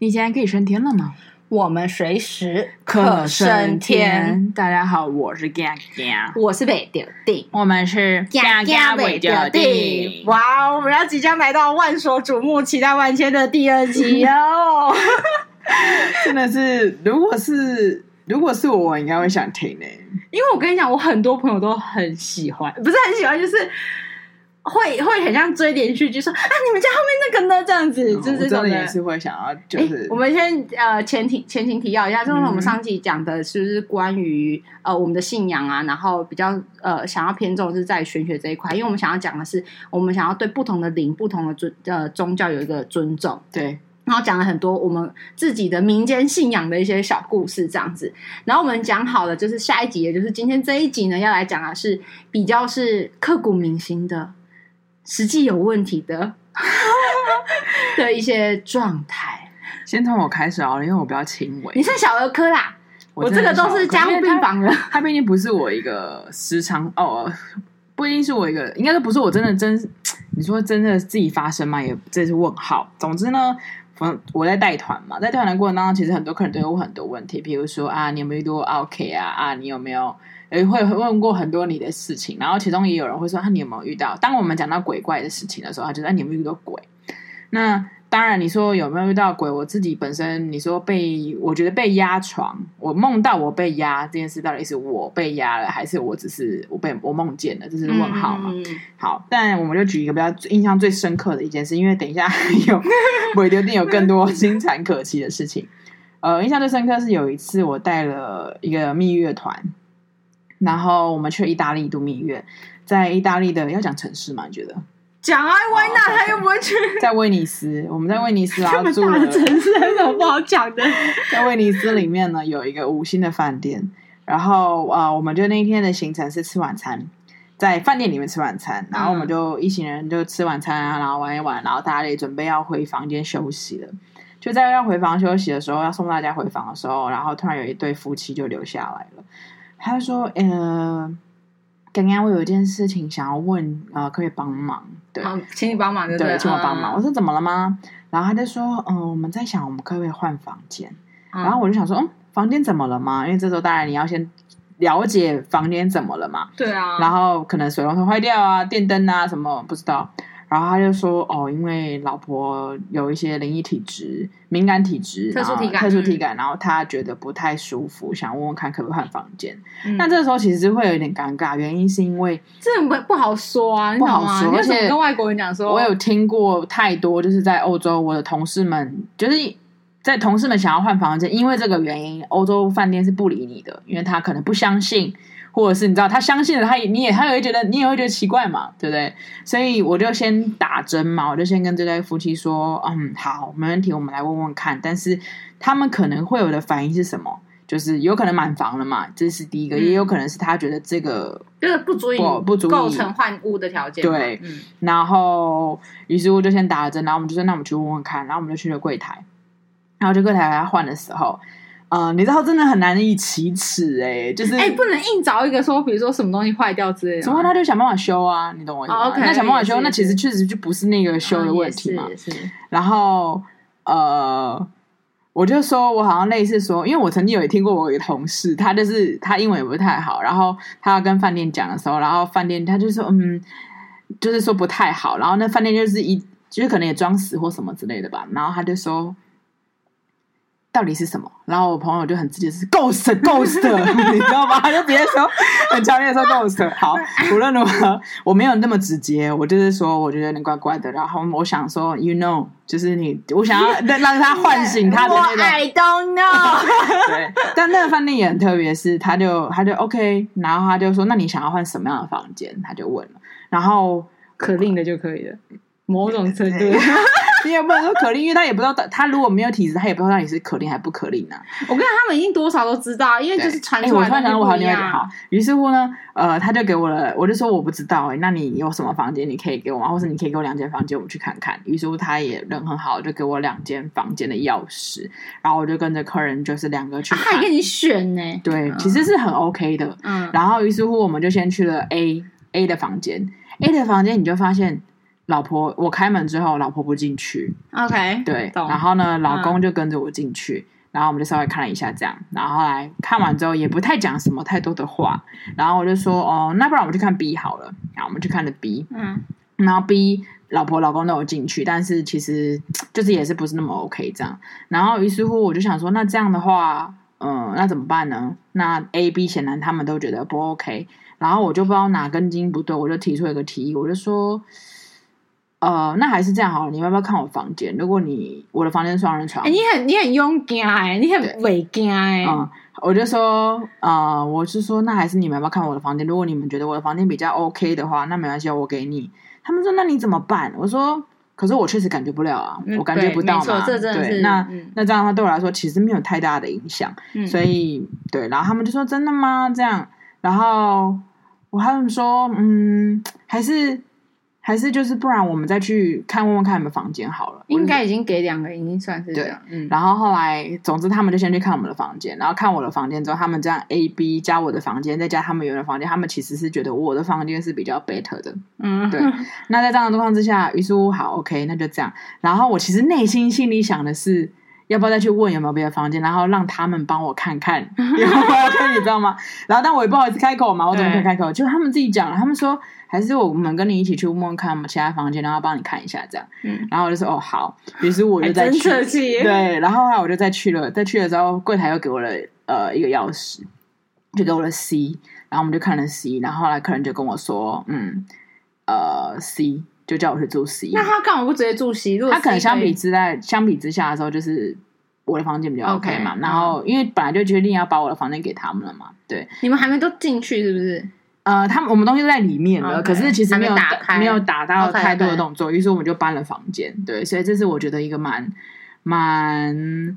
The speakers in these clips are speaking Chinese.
你现在可以升天了吗？我们随时可升天。大家好，我是 Gang Gang，我是北屌弟，我们是 Gang Gang 北屌弟。哇，我们要即将来到万所瞩目、期待万千的第二集 哦！真的是，如果是如果是我，我应该会想听呢。因为我跟你讲，我很多朋友都很喜欢，不是很喜欢，就是。会会很像追连续剧，说啊，你们家后面那个呢？这样子，就是真的也是会想要，就是我们先呃前提前情提要一下，就是我们上集讲的是关于呃我们的信仰啊，然后比较呃想要偏重是在玄学这一块，因为我们想要讲的是我们想要对不同的灵、不同的尊呃宗教有一个尊重，对，然后讲了很多我们自己的民间信仰的一些小故事这样子，然后我们讲好了，就是下一集，也就是今天这一集呢，要来讲的是比较是刻骨铭心的。实际有问题的 的一些状态，先从我开始好了，因为我比较轻微。你是小儿科啦，我，我这个都是加护病房的。他毕竟不是我一个时常哦，不一定是我一个，应该都不是我真的真。你说真的自己发生吗？也这是问号。总之呢，我我在带团嘛，在带团的过程当中，其实很多客人都有问很多问题，比如说啊，你有没有遇到 OK 啊？啊，你有没有？也会问过很多你的事情，然后其中也有人会说：“啊，你有没有遇到？”当我们讲到鬼怪的事情的时候，他就说：“啊，你有没有遇到鬼？”那当然，你说有没有遇到鬼？我自己本身，你说被我觉得被压床，我梦到我被压这件事，到底是我被压了，还是我只是我被我梦见了？这是问号嘛？嗯、好，但我们就举一个比较印象最深刻的一件事，因为等一下还有 我一定有更多精彩可期的事情。呃，印象最深刻是有一次我带了一个蜜月团。然后我们去意大利度蜜月，在意大利的要讲城市吗？你觉得？讲啊，维纳他又不会去。在威尼斯，我们在威尼斯 然后住了。城市有什么不好讲的？在威尼斯里面呢，有一个五星的饭店。然后啊、呃，我们就那一天的行程是吃晚餐，在饭店里面吃晚餐。然后我们就一行人就吃晚餐啊，然后玩一玩，然后大家也准备要回房间休息了。就在要回房休息的时候，要送大家回房的时候，然后突然有一对夫妻就留下来了。他说：“呃，刚刚我有一件事情想要问，呃，可以帮忙？对，请你帮忙对，对，请我帮忙。嗯”我说：“怎么了吗？”然后他就说：“嗯、呃，我们在想，我们可不可以换房间？”嗯、然后我就想说：“嗯，房间怎么了吗？因为这时候当然你要先了解房间怎么了嘛。”对啊。然后可能水龙头坏掉啊，电灯啊什么不知道。然后他就说：“哦，因为老婆有一些灵异体质、敏感体质、特殊体感、特殊体感，然后他觉得不太舒服，想问问看可不可以换房间。嗯、那这个时候其实会有一点尴尬，原因是因为这不不好说啊，不好说。而且跟外国人讲说，我有听过太多，就是在欧洲，我的同事们就是在同事们想要换房间，因为这个原因，欧洲饭店是不理你的，因为他可能不相信。”或者是你知道他相信了，他也你也他也会觉得你也会觉得奇怪嘛，对不对？所以我就先打针嘛，我就先跟这对夫妻说，嗯，好，没问题，我们来问问看。但是他们可能会有的反应是什么？就是有可能满房了嘛，这是第一个，嗯、也有可能是他觉得这个这个不足以不，不足以构成换屋的条件。对，嗯、然后于是我就先打了针，然后我们就说那我们去问问看，然后我们就去了柜台，然后就柜台他换的时候。啊、呃，你知道真的很难以启齿哎，就是哎、欸，不能硬找一个说，比如说什么东西坏掉之类的，什么他就想办法修啊，你懂我意思吗？Oh, okay, 那想办法修，那其实确实就不是那个修的问题嘛。是、oh. 然后呃，我就说我好像类似说，因为我曾经有听过我一个同事，他就是他英文也不太好，然后他要跟饭店讲的时候，然后饭店他就说嗯，就是说不太好，然后那饭店就是一就是可能也装死或什么之类的吧，然后他就说。到底是什么？然后我朋友就很直接是 ghost ghost，你知道吗？他就直接说很强烈的说 ghost。好，无论如何，我没有那么直接，我就是说我觉得有点怪怪的。然后我想说，you know，就是你，我想要让他唤醒他的那个。I don't know。对，但那个饭店也很特别，是他就他就 OK，然后他就说，那你想要换什么样的房间？他就问了，然后可令的就可以了，某种程度。你也不能说可令，因为他也不知道，他如果没有体质，他也不知道到底是可令还不可令呢、啊。我跟他们已经多少都知道，因为就是传出来。我突然想到，我好像好。于是乎呢，呃，他就给我了，我就说我不知道哎、欸，那你有什么房间你可以给我吗？或者你可以给我两间房间，我们去看看。于是乎，他也人很好，就给我两间房间的钥匙，然后我就跟着客人就是两个去看。他还给你选呢、欸？对，其实是很 OK 的。嗯。然后于是乎，我们就先去了 A A 的房间，A 的房间你就发现。老婆，我开门之后，老婆不进去。OK，对，然后呢，老公就跟着我进去，嗯、然后我们就稍微看了一下这样，然后后来看完之后也不太讲什么太多的话，然后我就说哦，那不然我们去看 B 好了，然后我们去看了 B，嗯，然后 B 老婆老公都有进去，但是其实就是也是不是那么 OK 这样，然后于是乎我就想说，那这样的话，嗯，那怎么办呢？那 A、B 显然他们都觉得不 OK，然后我就不知道哪根筋不对，我就提出一个提议，我就说。呃，那还是这样好了。你要不要看我房间？如果你我的房间是双人床，哎、欸，你很你很勇敢哎，你很伟敢哎。嗯，我就说，呃，我是说，那还是你们要不要看我的房间？如果你们觉得我的房间比较 OK 的话，那没关系，我给你。他们说，那你怎么办？我说，可是我确实感觉不了啊，嗯、我感觉不到嘛。对，那、嗯、那这样的话对我来说其实没有太大的影响。嗯、所以对，然后他们就说真的吗？这样，然后我他们说，嗯，还是。还是就是，不然我们再去看问问看有没有房间好了。应该已经给两个，已经算是这样。对，嗯。然后后来，总之他们就先去看我们的房间，然后看我的房间之后，他们这样 A、B 加我的房间，再加他们原来的房间，他们其实是觉得我的房间是比较 better 的。嗯，对。那在这样的状况之下，于是乎好 OK，那就这样。然后我其实内心心里想的是，要不要再去问有没有别的房间，然后让他们帮我看看 有没有你知道吗？然后但我也不好意思开口嘛，我怎么可以开口？就他们自己讲了，他们说。还是我们跟你一起去问问看我们其他房间，然后帮你看一下这样。嗯，然后我就说哦好，于是我就再去。对，然后后来我就再去了，再去了之后，柜台又给我了呃一个钥匙，就给我了 C，然后我们就看了 C，然后后来客人就跟我说，嗯，呃 C 就叫我去住 C。那他干嘛不直接住 C？他可能相比之在相比之下的时候，就是我的房间比较 OK 嘛。Okay, 然后因为本来就决定要把我的房间给他们了嘛。对，你们还没都进去是不是？呃，他们我们东西都在里面了，Okay, 可是其实没有打开，没有打到太多的动作，于是我们就搬了房间。对，所以这是我觉得一个蛮蛮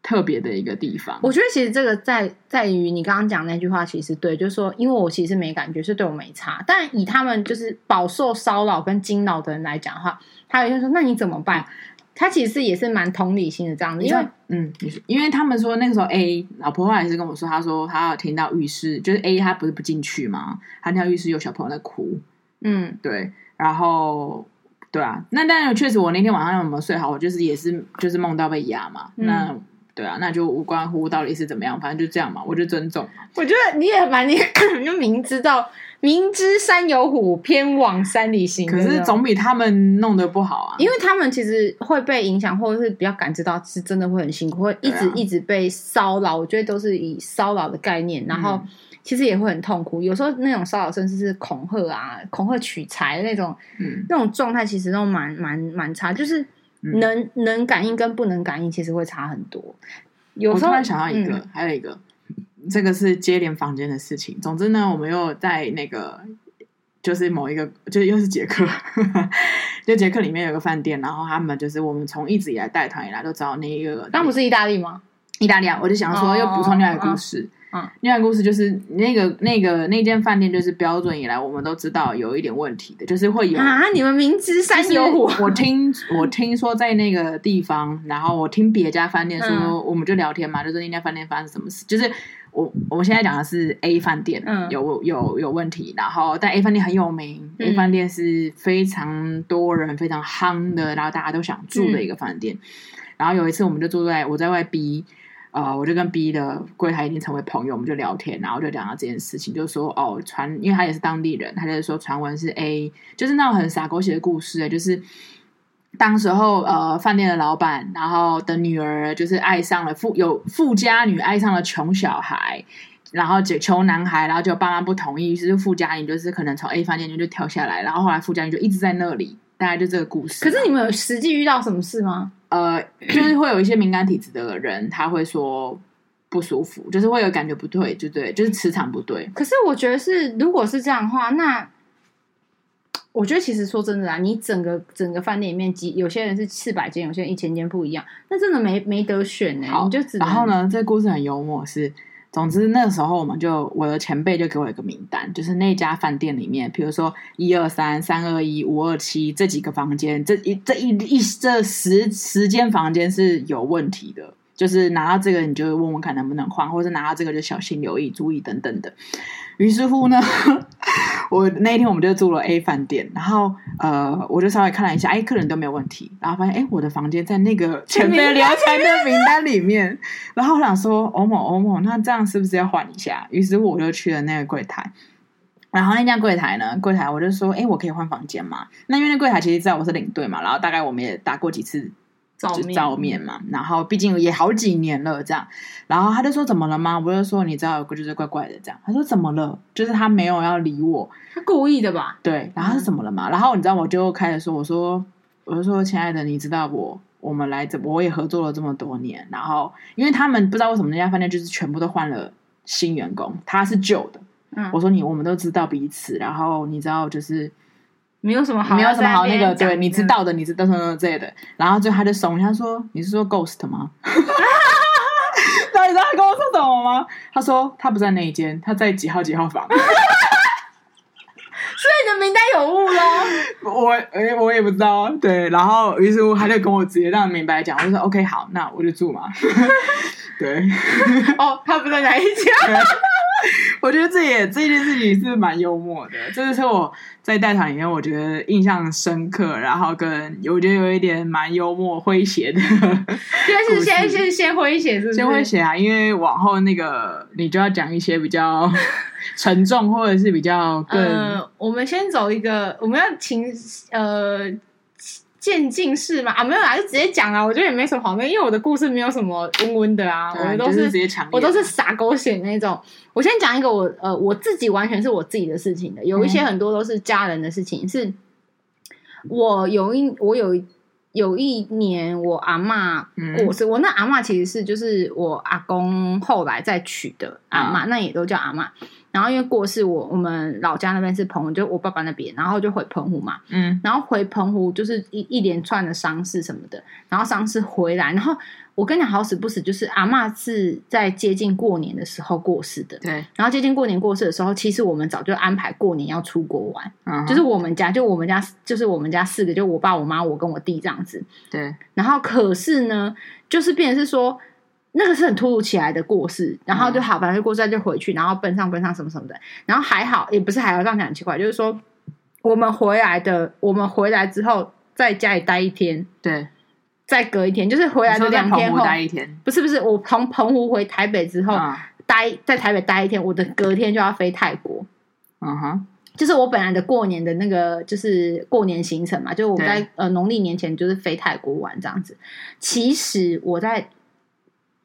特别的一个地方。我觉得其实这个在在于你刚刚讲那句话，其实对，就是说，因为我其实没感觉，是对我没差。但以他们就是饱受骚扰跟惊扰的人来讲的话，他有些人说，那你怎么办？他其实也是蛮同理心的这样子，因为嗯，因为他们说那个时候 A 老婆后来是跟我说，他说他有听到浴室，就是 A 他不是不进去嘛？他听到浴室有小朋友在哭，嗯，对，然后对啊，那当然确实我那天晚上有没有睡好，我就是也是就是梦到被压嘛，嗯、那对啊，那就无关乎到底是怎么样，反正就这样嘛，我就尊重。我觉得你也蛮 你就明知道。明知山有虎，偏往山里行。可是总比他们弄得不好啊，因为他们其实会被影响，或者是比较感知到，是真的会很辛苦，会一直、啊、一直被骚扰。我觉得都是以骚扰的概念，然后其实也会很痛苦。有时候那种骚扰甚至是恐吓啊，恐吓取财那种，嗯、那种状态其实都蛮蛮蛮差，就是能、嗯、能感应跟不能感应，其实会差很多。有时候我突然想到一个，嗯、还有一个。这个是接连房间的事情。总之呢，我们又在那个，就是某一个，就是又是捷克，就捷克里面有个饭店，然后他们就是我们从一直以来带团以来都知道那一个。那不是意大利吗？意大利啊！我就想说，又补充另外一个故事。嗯嗯，另外一个故事就是那个那个那间饭店，就是标准以来我们都知道有一点问题的，就是会有啊。你们明知山有虎，我听我听说在那个地方，然后我听别家饭店说，嗯、我们就聊天嘛，就是那家饭店发生什么事，就是。我我们现在讲的是 A 饭店，嗯，有有有问题，然后但 A 饭店很有名，嗯，A 饭店是非常多人非常夯的，然后大家都想住的一个饭店。嗯，然后有一次我们就住在我在外 B，呃，我就跟 B 的柜台已经成为朋友，我们就聊天，然后就讲到这件事情，就说哦传，因为他也是当地人，他就说传闻是 A，就是那种很傻狗血的故事，就是。当时候，呃，饭店的老板，然后的女儿就是爱上了富有富家女，爱上了穷小孩，然后就穷男孩，然后就爸妈不同意，于是富家女就是可能从 A 饭店就跳下来，然后后来富家女就一直在那里，大概就这个故事。可是你们有实际遇到什么事吗？呃，就是会有一些敏感体质的人，他会说不舒服，就是会有感觉不对，就对，就是磁场不对。可是我觉得是，如果是这样的话，那。我觉得其实说真的啦，你整个整个饭店里面，几有些人是四百间，有些人一千间不一样，那真的没没得选呢。好你就只。然后呢，这个故事很幽默是，是总之那时候我们就我的前辈就给我一个名单，就是那家饭店里面，比如说一二三、三二一、五二七这几个房间，这一这一一这十十间房间是有问题的。就是拿到这个你就问问看能不能换，或者拿到这个就小心留意、注意等等的。于是乎呢，我那一天我们就住了 A 饭店，然后呃，我就稍微看了一下，哎，客人都没有问题，然后发现哎，我的房间在那个前面聊天的名单里面，然后我想说，欧某欧某，那这样是不是要换一下？于是乎我就去了那个柜台，然后那家柜台呢，柜台我就说，哎，我可以换房间吗？那因为那柜台其实知道我是领队嘛，然后大概我们也打过几次。照面，照面嘛，然后毕竟也好几年了，这样，然后他就说怎么了吗？我就说你知道有个就是怪怪的这样，他说怎么了？就是他没有要理我，他故意的吧？对，然后他是怎么了嘛？嗯、然后你知道我就开始说，我说我就说亲爱的，你知道我我们来这我也合作了这么多年，然后因为他们不知道为什么那家饭店就是全部都换了新员工，他是旧的，嗯，我说你我们都知道彼此，然后你知道就是。没有什么好，没有什么好那个，对，你知道的，你知道什么之类的。然后最后他就怂一下说：“你是说 ghost 吗？” 那你知道他跟我说什么吗？他说他不在那一间，他在几号几号房。所以你的名单有误喽？我诶，我也不知道。对，然后于是乎他就跟我直接这样明白讲，我就说 OK 好，那我就住嘛。对。哦，他不在哪一家？我觉得这也这件事情是蛮幽默的，这就是我在带团里面我觉得印象深刻，然后跟我觉得有一点蛮幽默诙谐的。先是先先先诙谐，是不是？先诙谐啊，因为往后那个你就要讲一些比较 沉重或者是比较更……呃，我们先走一个，我们要请呃。渐进式嘛啊，没有啦，就直接讲啊。我觉得也没什么好那，因为我的故事没有什么温温的啊，我都是，是我都是撒狗血那种。我先讲一个我呃我自己完全是我自己的事情的，有一些很多都是家人的事情。嗯、是我有一我有有一年我阿嬷过世，嗯、我那阿嬷其实是就是我阿公后来再娶的阿嬷，嗯、那也都叫阿嬷。然后因为过世，我我们老家那边是澎湖，就我爸爸那边，然后就回澎湖嘛。嗯。然后回澎湖就是一一连串的丧事什么的，然后丧事回来，然后我跟你讲好死不死，就是阿嬷是在接近过年的时候过世的。对。然后接近过年过世的时候，其实我们早就安排过年要出国玩，嗯、就是我们家就我们家就是我们家四个，就我爸我妈我跟我弟这样子。对。然后可是呢，就是变成是说。那个是很突如其来的过世，然后就好，反正就过世就回去，然后奔上奔上什么什么的，然后还好，也不是还好，这样讲很奇怪，就是说我们回来的，我们回来之后在家里待一天，对，再隔一天，就是回来的两天后待一天，不是不是，我从澎湖回台北之后、嗯、待在台北待一天，我的隔天就要飞泰国，嗯哼，就是我本来的过年的那个就是过年行程嘛，就是我在呃农历年前就是飞泰国玩这样子，其实我在。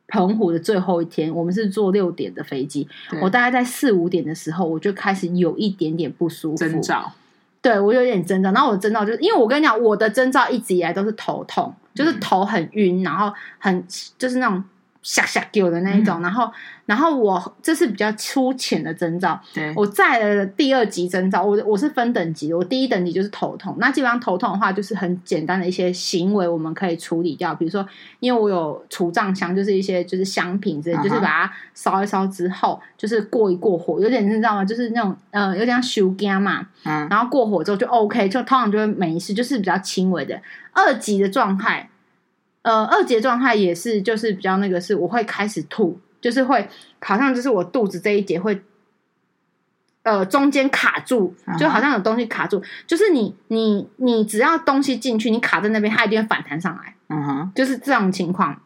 澎湖的最后一天，我们是坐六点的飞机。我大概在四五点的时候，我就开始有一点点不舒服。征兆，对我有点征兆。然后我的征兆就是，因为我跟你讲，我的征兆一直以来都是头痛，就是头很晕，然后很就是那种。吓吓叫的那一种，嗯、然后，然后我这是比较粗浅的征兆。对，我在了第二级征兆，我我是分等级的，我第一等级就是头痛。那基本上头痛的话，就是很简单的一些行为，我们可以处理掉。比如说，因为我有除障香，就是一些就是香品之类，就是把它烧一烧之后，就是过一过火，有点你知道吗？就是那种呃，有点像修肝嘛。嗯。然后过火之后就 OK，就通常就会没事，就是比较轻微的。二级的状态。呃，二节状态也是，就是比较那个，是我会开始吐，就是会好像就是我肚子这一节会，呃，中间卡住，就好像有东西卡住，uh huh. 就是你你你只要东西进去，你卡在那边，它一定会反弹上来，嗯哼、uh，huh. 就是这种情况。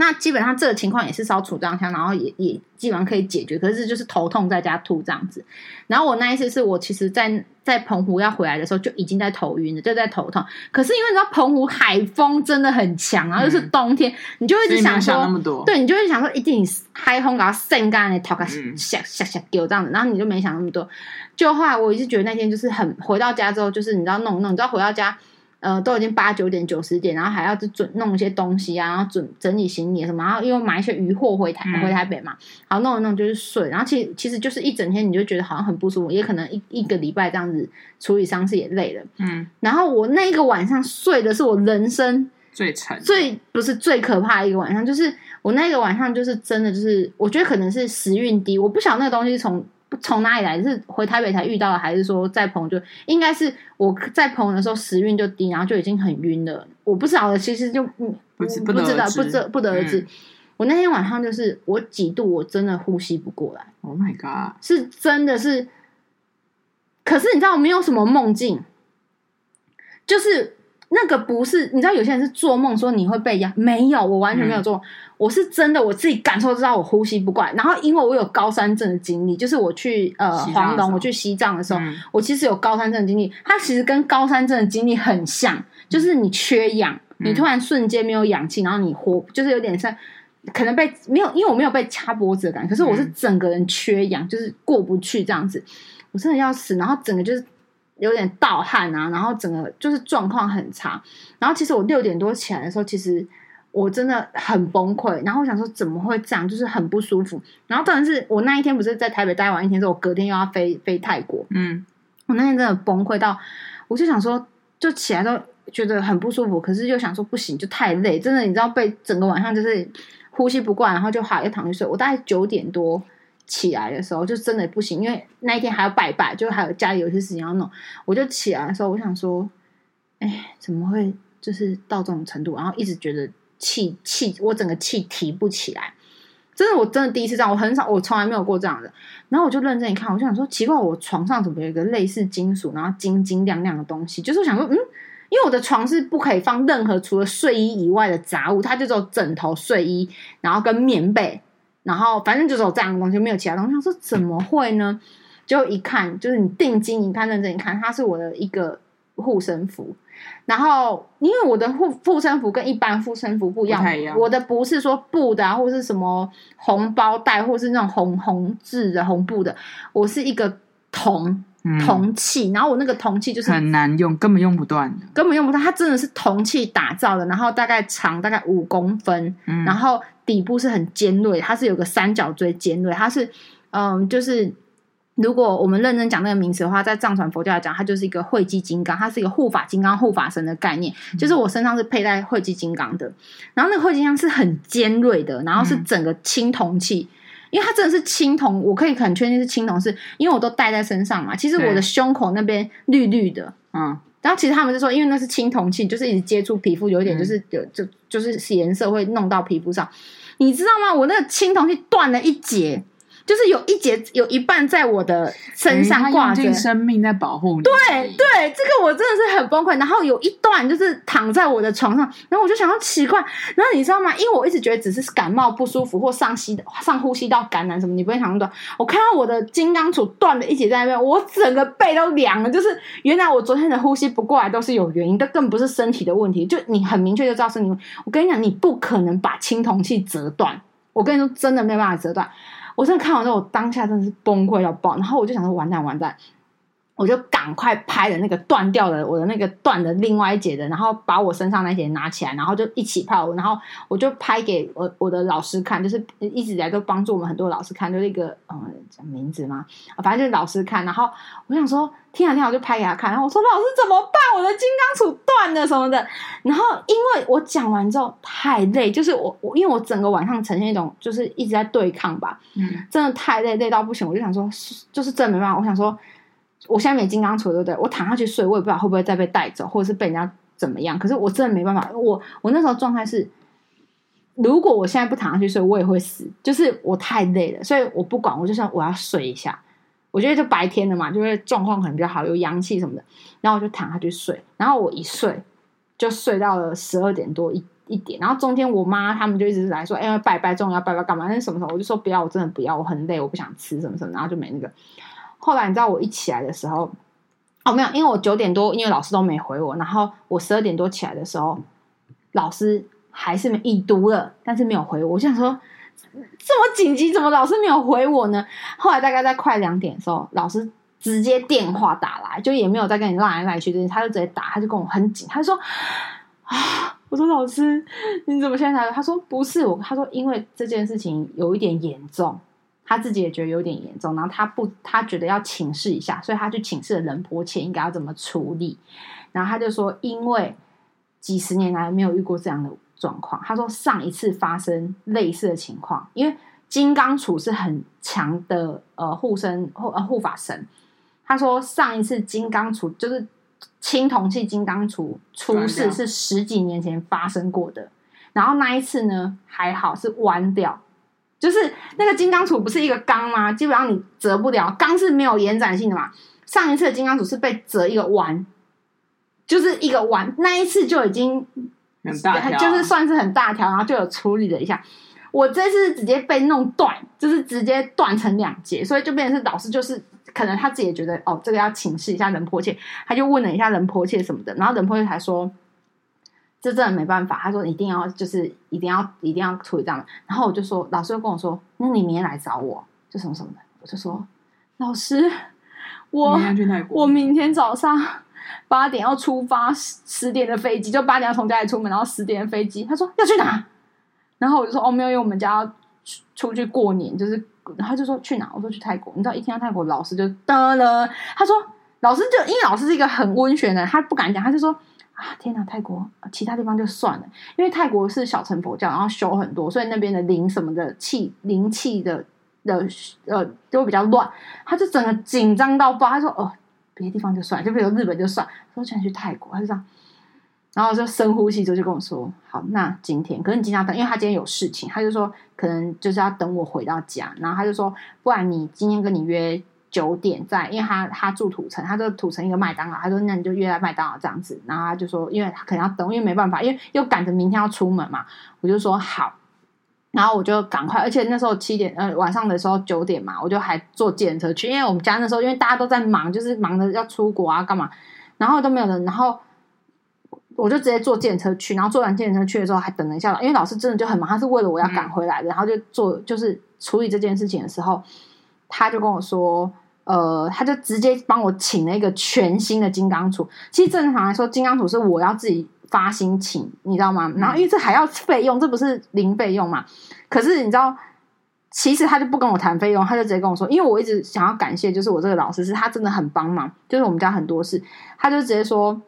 那基本上这个情况也是烧除障香，然后也也基本上可以解决。可是就是头痛再加吐这样子。然后我那一次是我其实在，在在澎湖要回来的时候就已经在头晕了，就在头痛。可是因为你知道澎湖海风真的很强，然后又是冬天，嗯、你就会一直想说，想对，你就会想说一定海风搞晒干的头壳吓吓吓丢这样子。然后你就没想那么多。就后来我一直觉得那天就是很回到家之后，就是你知道弄弄，你知道回到家。呃，都已经八九点、九十点，然后还要准弄一些东西啊，然后准整理行李什么，然后又买一些鱼货回台回台北嘛，好弄一弄就是睡，然后其实其实就是一整天你就觉得好像很不舒服，也可能一一个礼拜这样子处理伤势也累了，嗯，然后我那个晚上睡的是我人生最惨、最不是最可怕的一个晚上，就是我那个晚上就是真的就是，我觉得可能是时运低，我不晓得那个东西从。从哪里来？是回台北才遇到的，还是说在澎就应该是我在澎的时候时运就低，然后就已经很晕了。我不晓得，其实就不知不知道不知不得而知。嗯、我那天晚上就是我几度我真的呼吸不过来。Oh my god！是真的是，可是你知道我没有什么梦境，就是。那个不是，你知道有些人是做梦说你会被压，没有，我完全没有做。嗯、我是真的，我自己感受知道我呼吸不过来。然后因为我有高山症的经历，就是我去呃黄龙，我去西藏的时候，嗯、我其实有高山症的经历。它其实跟高山症的经历很像，就是你缺氧，嗯、你突然瞬间没有氧气，然后你活就是有点像可能被没有，因为我没有被掐脖子的感觉，可是我是整个人缺氧，就是过不去这样子，我真的要死，然后整个就是。有点盗汗啊，然后整个就是状况很差。然后其实我六点多起来的时候，其实我真的很崩溃。然后我想说怎么会这样，就是很不舒服。然后当然是我那一天不是在台北待完一天之后，我隔天又要飞飞泰国。嗯，我那天真的崩溃到，我就想说，就起来都觉得很不舒服，可是又想说不行，就太累，真的你知道被整个晚上就是呼吸不惯，然后就好又躺去睡。我大概九点多。起来的时候就真的不行，因为那一天还要拜拜，就还有家里有些事情要弄。我就起来的时候，我想说，哎，怎么会就是到这种程度？然后一直觉得气气，我整个气提不起来。真的，我真的第一次这样，我很少，我从来没有过这样的。然后我就认真一看，我就想说，奇怪，我床上怎么有一个类似金属，然后晶晶亮亮的东西？就是我想说，嗯，因为我的床是不可以放任何除了睡衣以外的杂物，它就只有枕头、睡衣，然后跟棉被。然后反正就是有这样的东西，没有其他东西。我说怎么会呢？就一看，就是你定睛一看，认真一看，它是我的一个护身符。然后因为我的护护身符跟一般护身符不一样，不一样，我的不是说布的啊，或是什么红包袋，或是那种红红字的红布的，我是一个铜。铜器，然后我那个铜器就是很难用，根本用不断，根本用不断。它真的是铜器打造的，然后大概长大概五公分，嗯、然后底部是很尖锐，它是有个三角锥尖锐，它是嗯，就是如果我们认真讲那个名词的话，在藏传佛教来讲，它就是一个慧基金刚，它是一个护法金刚、护法神的概念，嗯、就是我身上是佩戴慧基金刚的，然后那个慧基金刚是很尖锐的，然后是整个青铜器。嗯因为它真的是青铜，我可以很确定是青铜，是因为我都戴在身上嘛。其实我的胸口那边绿绿的，嗯，然后其实他们就说，因为那是青铜器，就是一直接触皮肤，有一点就是有就就是颜色会弄到皮肤上。你知道吗？我那个青铜器断了一截。就是有一节有一半在我的身上挂着，生命在保护你。对对，这个我真的是很崩溃。然后有一段就是躺在我的床上，然后我就想要奇怪。然后你知道吗？因为我一直觉得只是感冒不舒服或上吸上呼吸道感染什么，你不会想那么多。我看到我的金刚杵断了一节在那边，我整个背都凉了。就是原来我昨天的呼吸不过来都是有原因，但更不是身体的问题。就你很明确就知道是你。我跟你讲，你不可能把青铜器折断。我跟你说，真的没办法折断。我真的看完之后，我当下真的是崩溃要爆，然后我就想说完蛋完蛋，我就赶快拍了那个断掉的我的那个断的另外一节的，然后把我身上那节拿起来，然后就一起拍，然后我就拍给我我的老师看，就是一直以来都帮助我们很多老师看，就是一个嗯讲名字嘛，反正就是老师看，然后我想说。听啊听啊，我就拍给他看，然后我说：“老师怎么办？我的金刚杵断了什么的。”然后因为我讲完之后太累，就是我我因为我整个晚上呈现一种就是一直在对抗吧，嗯，真的太累，累到不行。我就想说，就是真的没办法。我想说，我现在没金刚杵，对不对？我躺下去睡，我也不知道会不会再被带走，或者是被人家怎么样。可是我真的没办法。我我那时候状态是，如果我现在不躺下去睡，我也会死。就是我太累了，所以我不管，我就想我要睡一下。我觉得就白天的嘛，就是状况可能比较好，有阳气什么的，然后我就躺下去睡，然后我一睡就睡到了十二点多一一点，然后中间我妈他们就一直来说，哎，拜拜，中午要拜拜干嘛？那什么时候？我就说不要，我真的不要，我很累，我不想吃什么什么，然后就没那个。后来你知道我一起来的时候，哦没有，因为我九点多，因为老师都没回我，然后我十二点多起来的时候，老师还是没已读了，但是没有回我，我想说。这么紧急，怎么老师没有回我呢？后来大概在快两点的时候，老师直接电话打来，就也没有再跟你赖来赖去，他就直接打，他就跟我很紧，他就说啊，我说老师你怎么现在才？他说不是我，他说因为这件事情有一点严重，他自己也觉得有点严重，然后他不，他觉得要请示一下，所以他去请示了仁波切应该要怎么处理，然后他就说，因为几十年来没有遇过这样的。状况，他说上一次发生类似的情况，因为金刚杵是很强的呃护身护呃护法神。他说上一次金刚杵就是青铜器金刚杵出事是十几年前发生过的，然后那一次呢还好是弯掉，就是那个金刚杵不是一个钢吗？基本上你折不了，钢是没有延展性的嘛。上一次的金刚杵是被折一个弯，就是一个弯，那一次就已经很大条，就是算是很大条，然后就有处理了一下。我这次直接被弄断，就是直接断成两截，所以就变成是老师就是可能他自己也觉得哦，这个要请示一下仁波切，他就问了一下仁波切什么的，然后仁波切才说。这真的没办法，他说一定要就是一定要一定要处理这样。然后我就说，老师就跟我说，那你明天来找我，就什么什么的。我就说，老师，我我明天早上八点要出发，十点的飞机，就八点要从家里出门，然后十点的飞机。他说要去哪？然后我就说哦，没有，因为我们家要出出去过年，就是。然后他就说去哪？我说去泰国。你知道一听到泰国，老师就得了。他说老师就因为老师是一个很温驯的，他不敢讲，他就说。啊天哪！泰国其他地方就算了，因为泰国是小乘佛教，然后修很多，所以那边的灵什么的气灵气的的呃都比较乱。他就整个紧张到爆，他说：“哦，别的地方就算，就比如日本就算。”说：“想去泰国。”他就这样，然后就深呼吸之后就跟我说：“好，那今天可是你今天等，因为他今天有事情，他就说可能就是要等我回到家。然后他就说，不然你今天跟你约。”九点在，因为他他住土城，他这个土城一个麦当劳，他说那你就约在麦当劳这样子，然后他就说，因为他可能要等，因为没办法，因为又赶着明天要出门嘛，我就说好，然后我就赶快，而且那时候七点呃晚上的时候九点嘛，我就还坐计程车去，因为我们家那时候因为大家都在忙，就是忙着要出国啊干嘛，然后都没有人，然后我就直接坐计程车去，然后坐完计程车去的时候还等了一下，因为老师真的就很忙，他是为了我要赶回来的，嗯、然后就做就是处理这件事情的时候，他就跟我说。呃，他就直接帮我请了一个全新的金刚杵。其实正常来说，金刚杵是我要自己发心请，你知道吗？然后因为这还要费用，这不是零费用嘛？可是你知道，其实他就不跟我谈费用，他就直接跟我说，因为我一直想要感谢，就是我这个老师是他真的很帮忙，就是我们家很多事，他就直接说，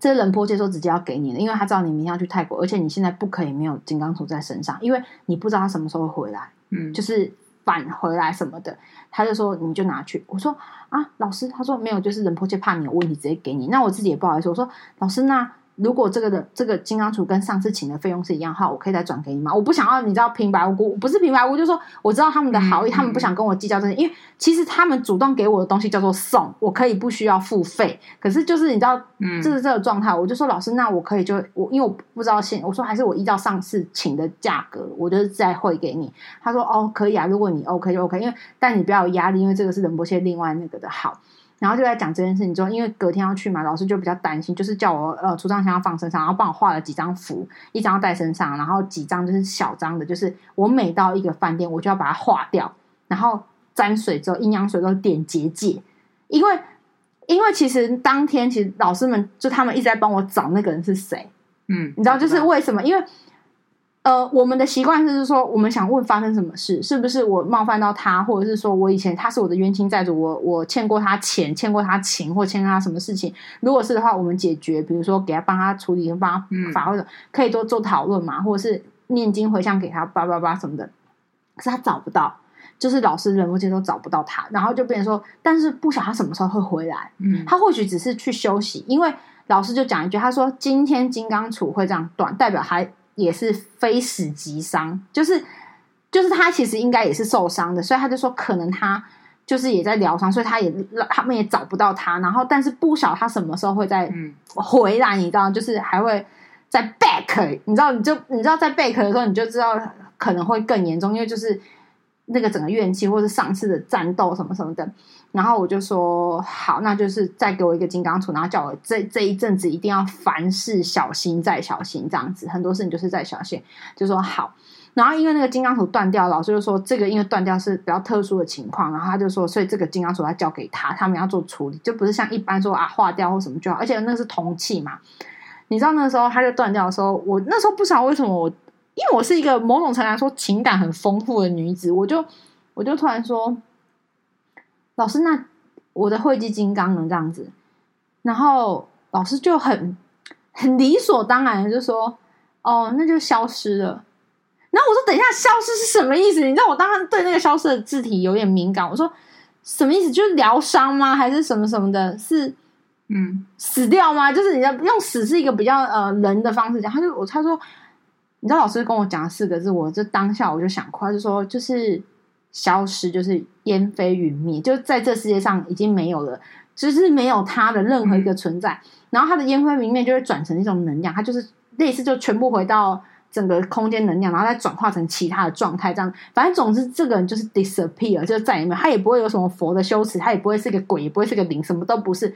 这人波切说直接要给你的，因为他知道你明天要去泰国，而且你现在不可以没有金刚杵在身上，因为你不知道他什么时候回来，嗯，就是。返回来什么的，他就说你就拿去。我说啊，老师，他说没有，就是人迫切怕你有问题，直接给你。那我自己也不好意思，我说老师那。如果这个的这个金刚杵跟上次请的费用是一样的话，我可以再转给你吗？我不想要你知道平白无故，不是平白无故，就是说我知道他们的好意，嗯、他们不想跟我计较这些，因为其实他们主动给我的东西叫做送，我可以不需要付费。可是就是你知道，嗯，这是这个状态，我就说老师，那我可以就我因为我不知道现，我说还是我依照上次请的价格，我就再汇给你。他说哦，可以啊，如果你 OK 就 OK，因为但你不要有压力，因为这个是仁波切另外那个的好。然后就在讲这件事情之后，因为隔天要去嘛，老师就比较担心，就是叫我呃，出张香要放身上，然后帮我画了几张符，一张要带身上，然后几张就是小张的，就是我每到一个饭店，我就要把它画掉，然后沾水之后，阴阳水都点结界，因为因为其实当天其实老师们就他们一直在帮我找那个人是谁，嗯，你知道就是为什么？因为。呃，我们的习惯就是说，我们想问发生什么事，是不是我冒犯到他，或者是说我以前他是我的冤亲债主，我我欠过他钱，欠过他情，或欠他什么事情？如果是的话，我们解决，比如说给他帮他处理，帮他法会的，可以多做讨论嘛，或者是念经回向给他，叭叭叭什么的。可是他找不到，就是老师人目前都找不到他，然后就变成说，但是不晓得他什么时候会回来。嗯，他或许只是去休息，因为老师就讲一句，他说今天金刚杵会这样断，代表还。也是非死即伤，就是就是他其实应该也是受伤的，所以他就说可能他就是也在疗伤，所以他也他们也找不到他，然后但是不晓得他什么时候会再回来，你知道，就是还会再 back，你知道，你就你知道在 back 的时候，你就知道可能会更严重，因为就是那个整个怨气，或是上次的战斗什么什么的。然后我就说好，那就是再给我一个金刚杵，然后叫我这这一阵子一定要凡事小心再小心，这样子很多事情就是再小心。就说好，然后因为那个金刚杵断掉，老师就说这个因为断掉是比较特殊的情况，然后他就说，所以这个金刚杵要交给他，他们要做处理，就不是像一般说啊化掉或什么就好，而且那是铜器嘛。你知道那时候他就断掉的时候，我那时候不知道为什么我，因为我是一个某种程度来说情感很丰富的女子，我就我就突然说。老师，那我的慧基金刚能？这样子，然后老师就很很理所当然的就说：“哦，那就消失了。”然后我说：“等一下，消失是什么意思？”你知道我当时对那个消失的字体有点敏感。我说：“什么意思？就是疗伤吗？还是什么什么的？是嗯，死掉吗？就是你要用死是一个比较呃人的方式讲。”他就我他说：“你知道老师跟我讲四个字，我就当下我就想哭，就说就是消失，就是烟飞云灭，就在这世界上已经没有了，就是没有他的任何一个存在。嗯、然后他的烟灰云灭就会转成一种能量，它就是类似就全部回到。整个空间能量，然后再转化成其他的状态，这样，反正总之，这个人就是 disappear，就再也没有，他也不会有什么佛的修持，他也不会是个鬼，也不会是个灵，什么都不是。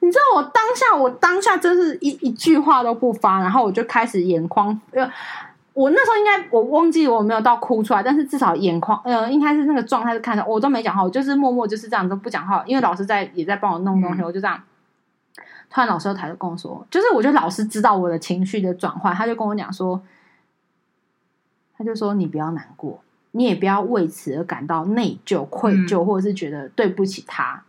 你知道我当下，我当下真是一一句话都不发，然后我就开始眼眶，呃，我那时候应该我忘记我没有到哭出来，但是至少眼眶，呃，应该是那个状态是看着我都没讲话，我就是默默就是这样都不讲话，因为老师在也在帮我弄东西，嗯、我就这样。突然老师又抬头跟我说，就是我觉得老师知道我的情绪的转换，他就跟我讲说。他就说：“你不要难过，你也不要为此而感到内疚、愧疚，或者是觉得对不起他。”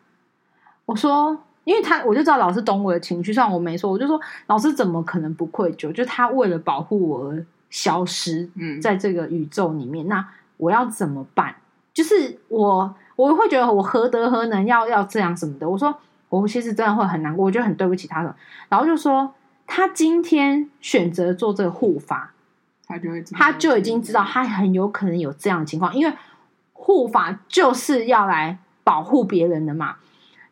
我说：“因为他，我就知道老师懂我的情绪，虽然我没说，我就说老师怎么可能不愧疚？就他为了保护我而消失，在这个宇宙里面，那我要怎么办？就是我，我会觉得我何德何能要要这样什么的？我说我其实真的会很难过，我觉得很对不起他的。然后就说他今天选择做这个护法。”他就会，他就已经知道，他很有可能有这样的情况，因为护法就是要来保护别人的嘛，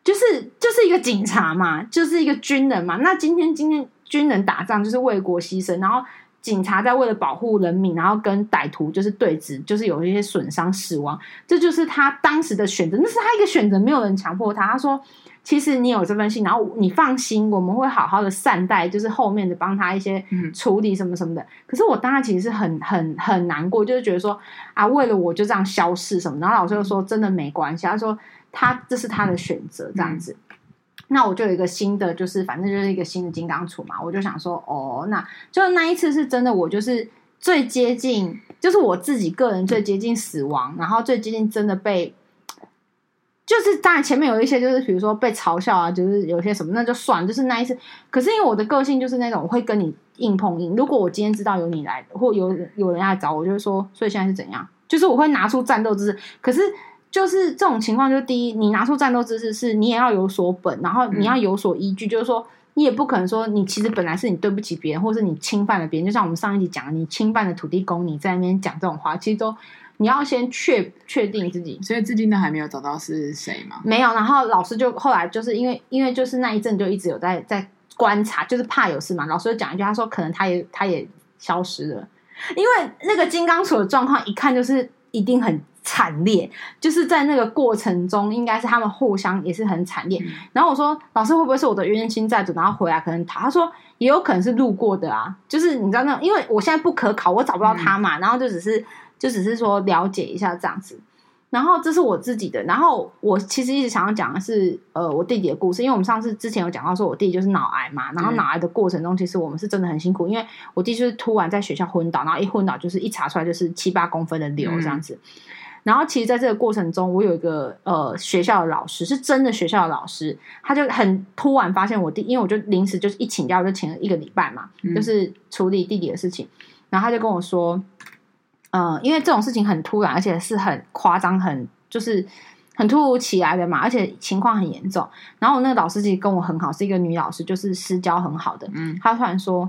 就是就是一个警察嘛，就是一个军人嘛。那今天今天军人打仗就是为国牺牲，然后警察在为了保护人民，然后跟歹徒就是对峙，就是有一些损伤死亡，这就是他当时的选择，那是他一个选择，没有人强迫他。他说。其实你有这份心，然后你放心，我们会好好的善待，就是后面的帮他一些处理什么什么的。嗯、可是我当时其实是很很很难过，就是觉得说啊，为了我就这样消失什么。然后老师又说真的没关系，他说他这是他的选择这样子。嗯、那我就有一个新的，就是反正就是一个新的金刚杵嘛。我就想说哦，那就那一次是真的，我就是最接近，就是我自己个人最接近死亡，然后最接近真的被。就是当然前面有一些，就是比如说被嘲笑啊，就是有些什么那就算，就是那一次。可是因为我的个性就是那种我会跟你硬碰硬。如果我今天知道有你来，或有有人来找我，就会说，所以现在是怎样？就是我会拿出战斗姿势。可是就是这种情况，就是第一，你拿出战斗姿势是你也要有所本，然后你要有所依据，就是说你也不可能说你其实本来是你对不起别人，或是你侵犯了别人。就像我们上一集讲的，你侵犯了土地公，你在那边讲这种话，其实都。你要先确确定自己，所以至今都还没有找到是谁吗？没有，然后老师就后来就是因为因为就是那一阵就一直有在在观察，就是怕有事嘛。老师就讲一句，他说可能他也他也消失了，因为那个金刚杵的状况一看就是一定很惨烈，就是在那个过程中应该是他们互相也是很惨烈。嗯、然后我说老师会不会是我的冤亲债主，然后回来可能他他说也有可能是路过的啊，就是你知道那种，因为我现在不可考，我找不到他嘛，嗯、然后就只是。就只是说了解一下这样子，然后这是我自己的，然后我其实一直想要讲的是，呃，我弟弟的故事，因为我们上次之前有讲到说我弟弟就是脑癌嘛，然后脑癌的过程中，其实我们是真的很辛苦，因为我弟就是突然在学校昏倒，然后一昏倒就是一查出来就是七八公分的瘤这样子，嗯、然后其实在这个过程中，我有一个呃学校的老师是真的学校的老师，他就很突然发现我弟，因为我就临时就是一请假我就请了一个礼拜嘛，嗯、就是处理弟弟的事情，然后他就跟我说。嗯，因为这种事情很突然，而且是很夸张，很就是很突如其来的嘛，而且情况很严重。然后我那个老师其实跟我很好，是一个女老师，就是私交很好的。嗯，她突然说，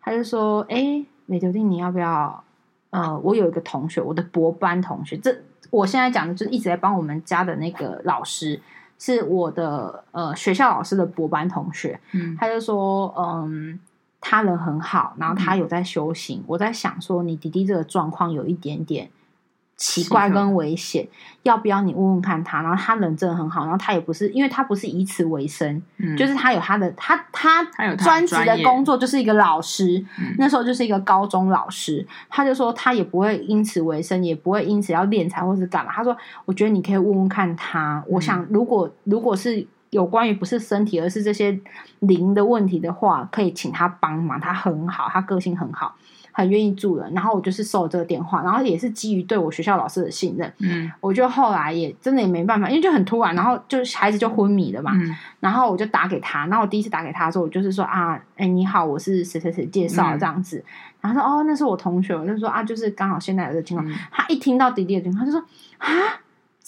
她就说：“哎，美丢丁，你要不要？呃，我有一个同学，我的博班同学，这我现在讲的就是一直在帮我们家的那个老师，是我的呃学校老师的博班同学。嗯，他就说，嗯。”他人很好，然后他有在修行。嗯、我在想说，你弟弟这个状况有一点点奇怪跟危险，要不要你问问看他？然后他人真的很好，然后他也不是，因为他不是以此为生，嗯、就是他有他的他他专职的工作就是一个老师，嗯、那时候就是一个高中老师。他就说他也不会因此为生，也不会因此要敛财或是干嘛。他说，我觉得你可以问问看他。嗯、我想，如果如果是。有关于不是身体，而是这些灵的问题的话，可以请他帮忙。他很好，他个性很好，很愿意住人。然后我就是收这个电话，然后也是基于对我学校老师的信任。嗯，我就后来也真的也没办法，因为就很突然，然后就孩子就昏迷了嘛。嗯，然后我就打给他，然后我第一次打给他的时候，我就是说啊，哎，你好，我是谁谁谁介绍这样子。嗯，然后说哦，那是我同学。我就说啊，就是刚好现在有这个情况。嗯，他一听到弟弟的情况，他就说啊。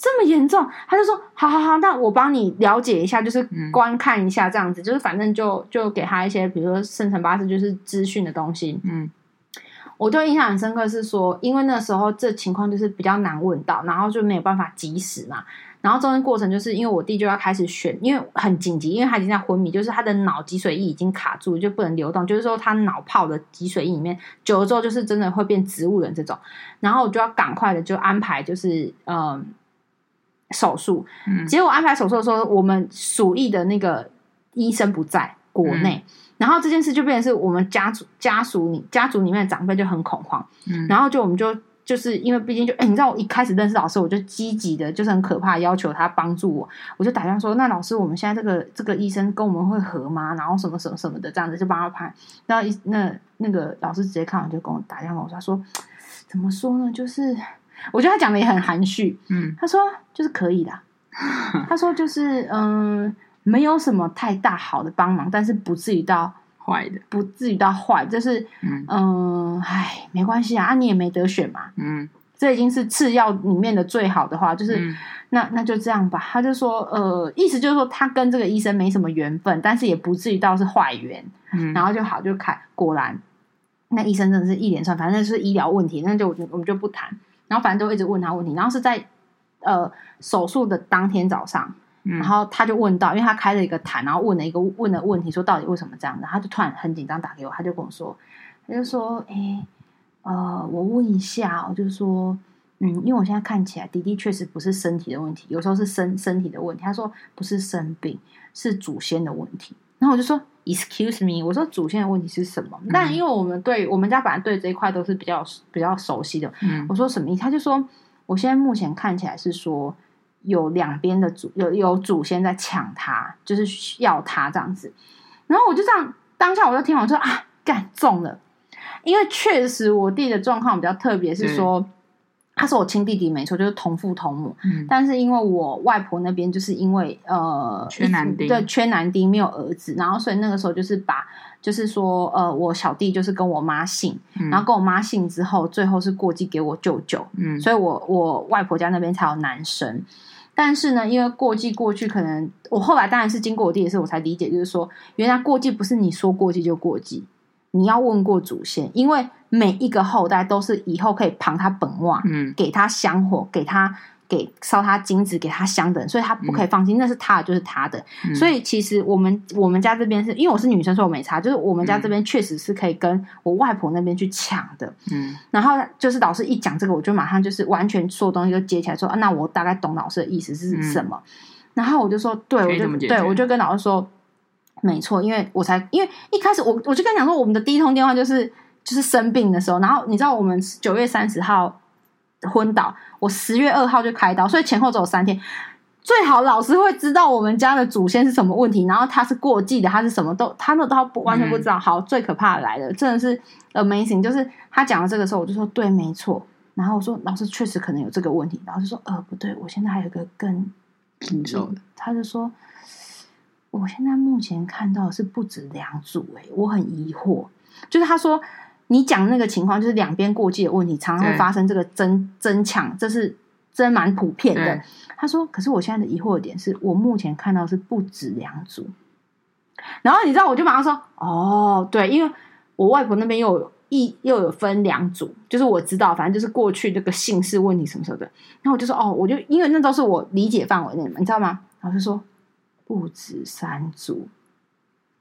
这么严重，他就说：“好好好，那我帮你了解一下，就是观看一下这样子，嗯、就是反正就就给他一些，比如说生辰八字就是资讯的东西。”嗯，我就印象很深刻，是说，因为那时候这情况就是比较难问到，然后就没有办法及时嘛。然后中间过程就是因为我弟就要开始选，因为很紧急，因为他已经在昏迷，就是他的脑脊髓液已经卡住，就不能流动，就是说他脑泡的脊髓液里面久了之后，就是真的会变植物人这种。然后我就要赶快的就安排，就是嗯手术。嗯，结果安排手术的时候，我们鼠疫的那个医生不在国内，嗯、然后这件事就变成是我们家族家属里家族里面的长辈就很恐慌。嗯，然后就我们就。就是因为毕竟就哎，你知道我一开始认识老师，我就积极的，就是很可怕，要求他帮助我。我就打电话说：“那老师，我们现在这个这个医生跟我们会合吗？然后什么什么什么的，这样子就帮他拍。然后一那那个老师直接看完就跟我打电话，我说：他说怎么说呢？就是我觉得他讲的也很含蓄。嗯，他说就是可以的。他说就是嗯，没有什么太大好的帮忙，但是不至于到。”坏的，不至于到坏，就是嗯，嗯，唉，没关系啊，啊，你也没得选嘛，嗯，这已经是次要里面的最好的话，就是、嗯、那那就这样吧。他就说，呃，意思就是说他跟这个医生没什么缘分，但是也不至于到是坏缘，嗯，然后就好就看，果然那医生真的是一连串，反正就是医疗问题，那就我们就不谈，然后反正都一直问他问题，然后是在呃手术的当天早上。然后他就问到，因为他开了一个坛，然后问了一个问的问题，说到底为什么这样的？他就突然很紧张打给我，他就跟我说，他就说，哎，呃，我问一下，我就说，嗯，因为我现在看起来弟弟确实不是身体的问题，有时候是身身体的问题。他说不是生病，是祖先的问题。然后我就说，Excuse me，我说祖先的问题是什么？嗯、但因为我们对我们家本来对这一块都是比较比较熟悉的，嗯，我说什么意思？他就说，我现在目前看起来是说。有两边的祖有有祖先在抢他，就是要他这样子。然后我就这样当下我就听完说啊，干中了，因为确实我弟的状况比较特别，是说他是我亲弟弟没错，就是同父同母。嗯，但是因为我外婆那边就是因为呃缺男丁，对，缺男丁没有儿子，然后所以那个时候就是把。就是说，呃，我小弟就是跟我妈姓，嗯、然后跟我妈姓之后，最后是过继给我舅舅，嗯，所以我我外婆家那边才有男生。但是呢，因为过继过去，可能我后来当然是经过我弟的时候，我才理解，就是说，原来过继不是你说过继就过继，你要问过祖先，因为每一个后代都是以后可以旁他本望，嗯，给他香火，给他。给烧他金子，给他香的，所以他不可以放心，嗯、那是他的，就是他的。嗯、所以其实我们我们家这边是因为我是女生，所以我没差。就是我们家这边确实是可以跟我外婆那边去抢的。嗯，然后就是老师一讲这个，我就马上就是完全所有东西都接起来说，说啊，那我大概懂老师的意思是什么。嗯、然后我就说，对，我就对我就跟老师说，没错，因为我才因为一开始我我就跟你讲说，我们的第一通电话就是就是生病的时候，然后你知道我们九月三十号。昏倒，我十月二号就开刀，所以前后只有三天。最好老师会知道我们家的祖先是什么问题，然后他是过继的，他是什么都，他那都不完全不知道。嗯、好，最可怕的来了，真的是 amazing，就是他讲到这个时候，我就说对，没错。然后我说老师确实可能有这个问题，老师说呃不对，我现在还有一个更紧张的，他就说我现在目前看到的是不止两组、欸，哎，我很疑惑，就是他说。你讲那个情况，就是两边过界的问题，常常会发生这个争争抢，这是真蛮普遍的。他说：“可是我现在的疑惑的点是，我目前看到是不止两组。”然后你知道，我就马上说：“哦，对，因为我外婆那边又有一又有分两组，就是我知道，反正就是过去这个姓氏问题什么什么的。”然后我就说：“哦，我就因为那都是我理解范围内嘛，你知道吗？”老师说：“不止三组。”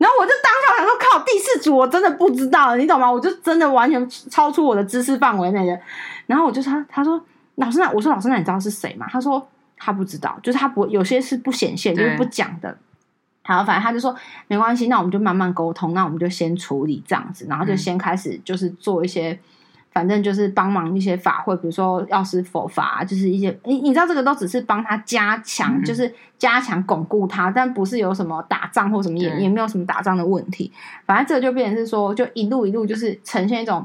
然后我就当场想说：“靠，第四组我真的不知道，你懂吗？我就真的完全超出我的知识范围内的。”然后我就他：“他说老师，那我说老师，那你知道是谁吗？”他说：“他不知道，就是他不有些是不显现，就是不讲的。”好，反正他就说没关系，那我们就慢慢沟通，那我们就先处理这样子，然后就先开始就是做一些。反正就是帮忙一些法会，比如说药师佛法，就是一些你你知道这个都只是帮他加强，嗯、就是加强巩固他，但不是有什么打仗或什么也也没有什么打仗的问题。反正这个就变成是说，就一路一路就是呈现一种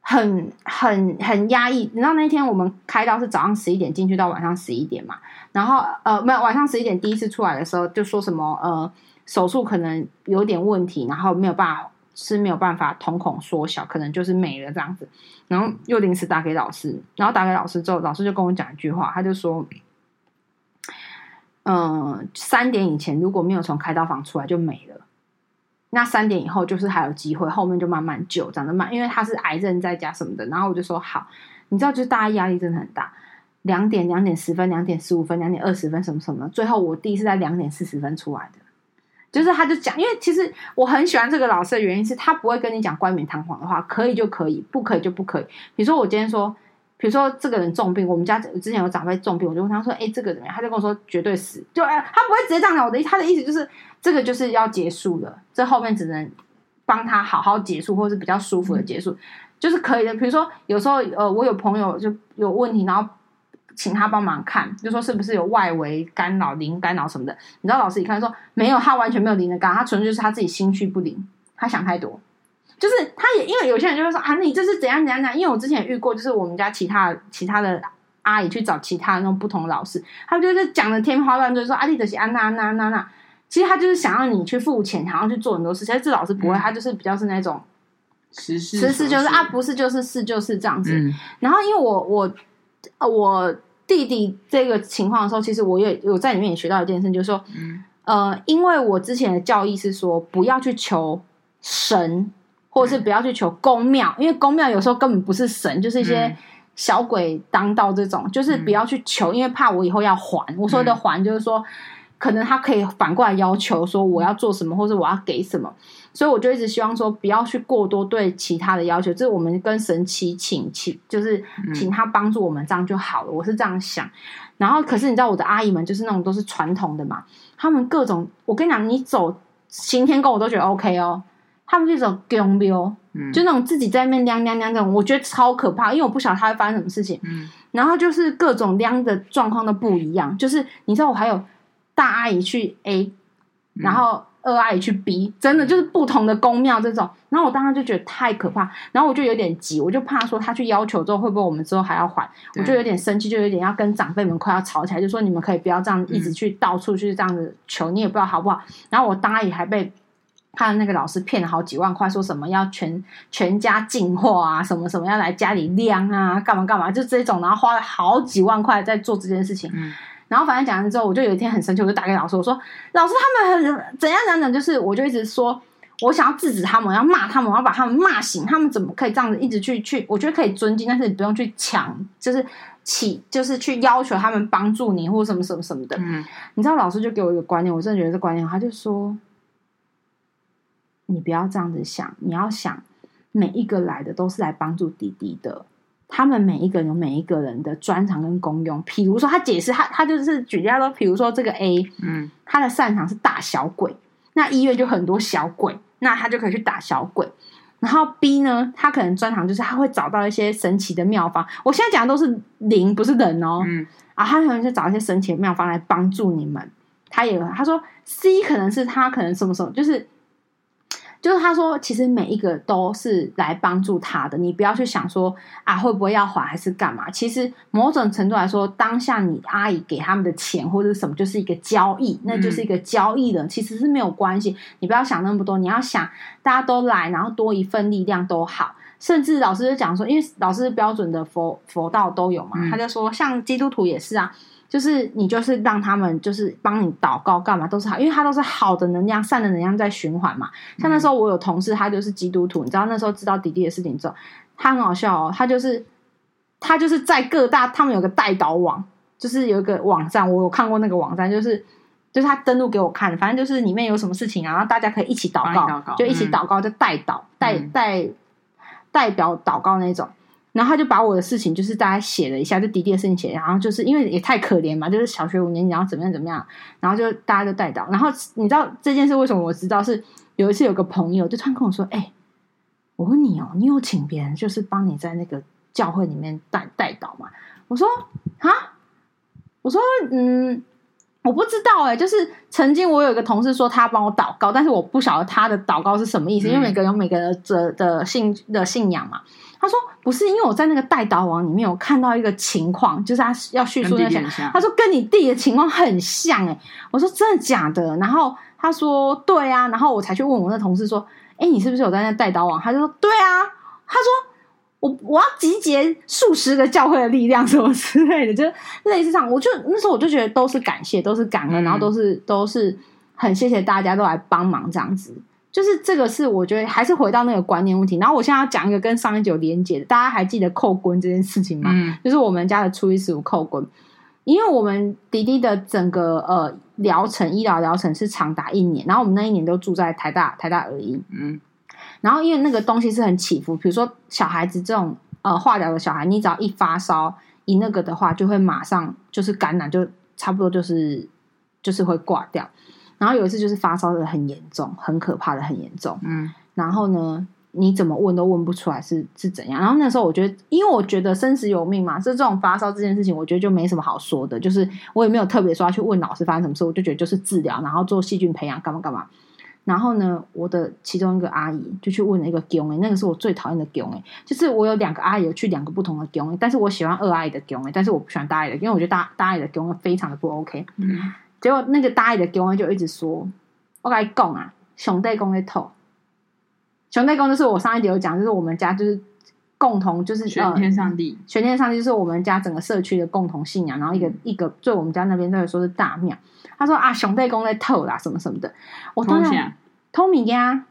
很很很压抑。你知道那天我们开到是早上十一点进去到晚上十一点嘛，然后呃没有晚上十一点第一次出来的时候就说什么呃手术可能有点问题，然后没有办法。是没有办法瞳孔缩小，可能就是没了这样子，然后又临时打给老师，然后打给老师之后，老师就跟我讲一句话，他就说：“嗯，三点以前如果没有从开刀房出来就没了。”那三点以后就是还有机会，后面就慢慢救，长得慢，因为他是癌症在家什么的。然后我就说好，你知道，就是大家压力真的很大。两点、两点十分、两点十五分、两点二十分，什么什么。最后我弟是在两点四十分出来的，就是他就讲，因为其实我很喜欢这个老师的原因是他不会跟你讲冠冕堂皇的话，可以就可以，不可以就不可以。比如说我今天说，比如说这个人重病，我们家之前有长辈重病，我就问他说：“哎，这个怎么样？”他就跟我说：“绝对死。”就哎，他不会直接这样讲。我的他的意思就是，这个就是要结束了，这后面只能帮他好好结束，或是比较舒服的结束，嗯、就是可以的。比如说有时候呃，我有朋友就有问题，然后。请他帮忙看，就说是不是有外围干扰、灵干扰什么的。你知道老师一看说没有，他完全没有灵的干扰，他纯粹就是他自己心绪不灵，他想太多。就是他也因为有些人就会说啊，你这是怎样怎样怎样。因为我之前也遇过，就是我们家其他其他的阿姨去找其他那种不同的老师，他们就是讲的天花乱坠，说阿丽德西安娜安娜安娜。其实他就是想要你去付钱，然后去做很多事。其实这老师不会，嗯、他就是比较是那种实事实事就是啊，不是就是是就是这样子。嗯、然后因为我我我。弟弟这个情况的时候，其实我也有在里面也学到一件事，就是说，嗯、呃，因为我之前的教义是说，不要去求神，或者是不要去求公庙，因为公庙有时候根本不是神，就是一些小鬼当道这种，就是不要去求，因为怕我以后要还。我说的还，就是说。可能他可以反过来要求说我要做什么，或者我要给什么，所以我就一直希望说不要去过多对其他的要求，就是我们跟神祈请请，就是请他帮助我们这样就好了。我是这样想。然后，可是你知道我的阿姨们就是那种都是传统的嘛，他们各种我跟你讲，你走行天宫我都觉得 OK 哦，他们就走宫庙，就那种自己在那边亮亮亮这种，我觉得超可怕，因为我不晓得他会发生什么事情。嗯，然后就是各种亮的状况都不一样，就是你知道我还有。大阿姨去 A，然后二阿姨去逼真的就是不同的宫庙这种。然后我当时就觉得太可怕，然后我就有点急，我就怕说他去要求之后会不会我们之后还要还，我就有点生气，就有点要跟长辈们快要吵起来，就说你们可以不要这样一直去到处去这样子求，你也不知道好不好。然后我大阿姨还被他的那个老师骗了好几万块，说什么要全全家净化啊，什么什么要来家里晾啊，干嘛干嘛，就这种，然后花了好几万块在做这件事情。然后反正讲完之后，我就有一天很生气，我就打给老师，我说：“老师，他们很怎样怎样，就是我就一直说，我想要制止他们，要骂他们，我要把他们骂醒。他们怎么可以这样子一直去去？我觉得可以尊敬，但是你不用去抢，就是起，就是去要求他们帮助你或者什么什么什么的。嗯，你知道老师就给我一个观念，我真的觉得这观念，他就说，你不要这样子想，你要想每一个来的都是来帮助弟弟的。”他们每一个人有每一个人的专长跟功用。比如说，他解释他他就是举例说，比如说这个 A，嗯，他的擅长是打小鬼，那医院就很多小鬼，那他就可以去打小鬼。然后 B 呢，他可能专长就是他会找到一些神奇的妙方。我现在讲的都是灵，不是人哦。嗯，啊，他可能就找一些神奇的妙方来帮助你们。他也他说 C 可能是他可能什么什么就是。就是他说，其实每一个都是来帮助他的，你不要去想说啊会不会要还还是干嘛。其实某种程度来说，当下你阿姨给他们的钱或者什么，就是一个交易，那就是一个交易了，其实是没有关系。你不要想那么多，你要想大家都来，然后多一份力量都好。甚至老师就讲说，因为老师是标准的佛佛道都有嘛，他就说像基督徒也是啊。就是你，就是让他们，就是帮你祷告干嘛都是好，因为他都是好的能量、善的能量在循环嘛。像那时候我有同事，他就是基督徒，你知道那时候知道迪迪的事情之后，他很好笑哦。他就是他就是在各大，他们有个代祷网，就是有一个网站，我有看过那个网站，就是就是他登录给我看，反正就是里面有什么事情啊，然后大家可以一起祷告，祷告就一起祷告，就代祷、代代代表祷告那种。然后他就把我的事情，就是大概写了一下，就弟弟的事情写，然后就是因为也太可怜嘛，就是小学五年级，然后怎么样怎么样，然后就大家就带到。然后你知道这件事为什么我知道？是有一次有个朋友就突然跟我说：“哎，我问你哦，你有请别人就是帮你在那个教会里面带带导吗？”我说：“啊，我说嗯。”我不知道哎、欸，就是曾经我有一个同事说他帮我祷告，但是我不晓得他的祷告是什么意思，嗯、因为每个人有每个人的的信的信仰嘛。他说不是，因为我在那个代祷网里面有看到一个情况，就是他要叙述那些，他说跟你弟的情况很像哎、欸。我说真的假的？然后他说对啊，然后我才去问我那同事说，哎，你是不是有在那代祷网？他就说对啊，他说。我我要集结数十个教会的力量，什么之类的，就类似这样，我就那时候我就觉得都是感谢，都是感恩，然后都是都是很谢谢大家都来帮忙这样子，就是这个是我觉得还是回到那个观念问题。然后我现在要讲一个跟上一集有连结的，大家还记得扣棍这件事情吗？嗯，就是我们家的初一十五扣棍，因为我们弟弟的整个呃疗程医疗疗程是长达一年，然后我们那一年都住在台大台大而已，嗯，然后因为那个东西是很起伏，比如说小孩子这种呃化疗的小孩，你只要一发烧一那个的话，就会马上就是感染，就差不多就是就是会挂掉。然后有一次就是发烧的很严重，很可怕的很严重。嗯，然后呢，你怎么问都问不出来是是怎样。然后那时候我觉得，因为我觉得生死有命嘛，是这种发烧这件事情，我觉得就没什么好说的。就是我也没有特别说要去问老师发生什么事，我就觉得就是治疗，然后做细菌培养，干嘛干嘛。然后呢，我的其中一个阿姨就去问了一个宫诶，那个是我最讨厌的宫诶，就是我有两个阿姨有去两个不同的宫诶，但是我喜欢二阿姨的宫诶，但是我不喜欢大阿姨的，因为我觉得大大阿姨的宫非常的不 OK。嗯。结果那个大姨的公公就一直说：“我跟你讲啊，熊弟公的头，兄弟公就是我上一集有讲，就是我们家就是共同就是玄天上帝，玄天上帝就是我们家整个社区的共同信仰。然后一个一个，对我们家那边都有说是大庙。他说啊，熊弟公的头啦，什么什么的。我当下偷米呀，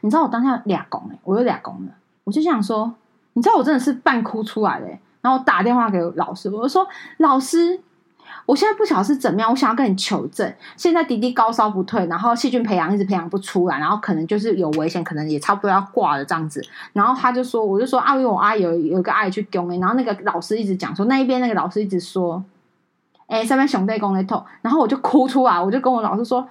你知道我当下俩公哎，我有俩公了，我就想说，你知道我真的是半哭出来嘞。然后打电话给老师，我就说老师。”我现在不晓得是怎么样，我想要跟你求证。现在迪迪高烧不退，然后细菌培养一直培养不出来，然后可能就是有危险，可能也差不多要挂了这样子。然后他就说，我就说啊，因为我阿姨有有个阿姨去供诶，然后那个老师一直讲说，那一边那个老师一直说，哎，上面熊在公在痛，然后我就哭出来，我就跟我老师说。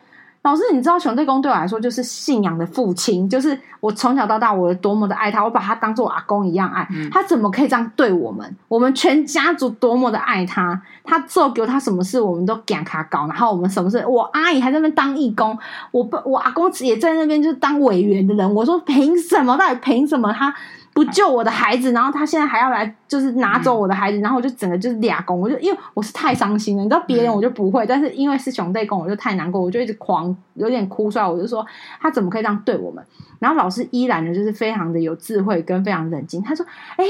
老师，你知道熊队公对我来说就是信仰的父亲，就是我从小到大我有多么的爱他，我把他当做我阿公一样爱。嗯、他怎么可以这样对我们？我们全家族多么的爱他，他做给他什么事，我们都给他搞。然后我们什么事，我阿姨还在那边当义工，我我阿公也在那边就是当委员的人。我说凭什么？到底凭什么？他。不救我的孩子，然后他现在还要来，就是拿走我的孩子，嗯、然后我就整个就是俩公，我就因为我是太伤心了，你知道别人我就不会，嗯、但是因为是兄弟公，我就太难过，我就一直狂，有点哭出来，我就说他怎么可以这样对我们？然后老师依然的，就是非常的有智慧跟非常冷静，他说：“哎，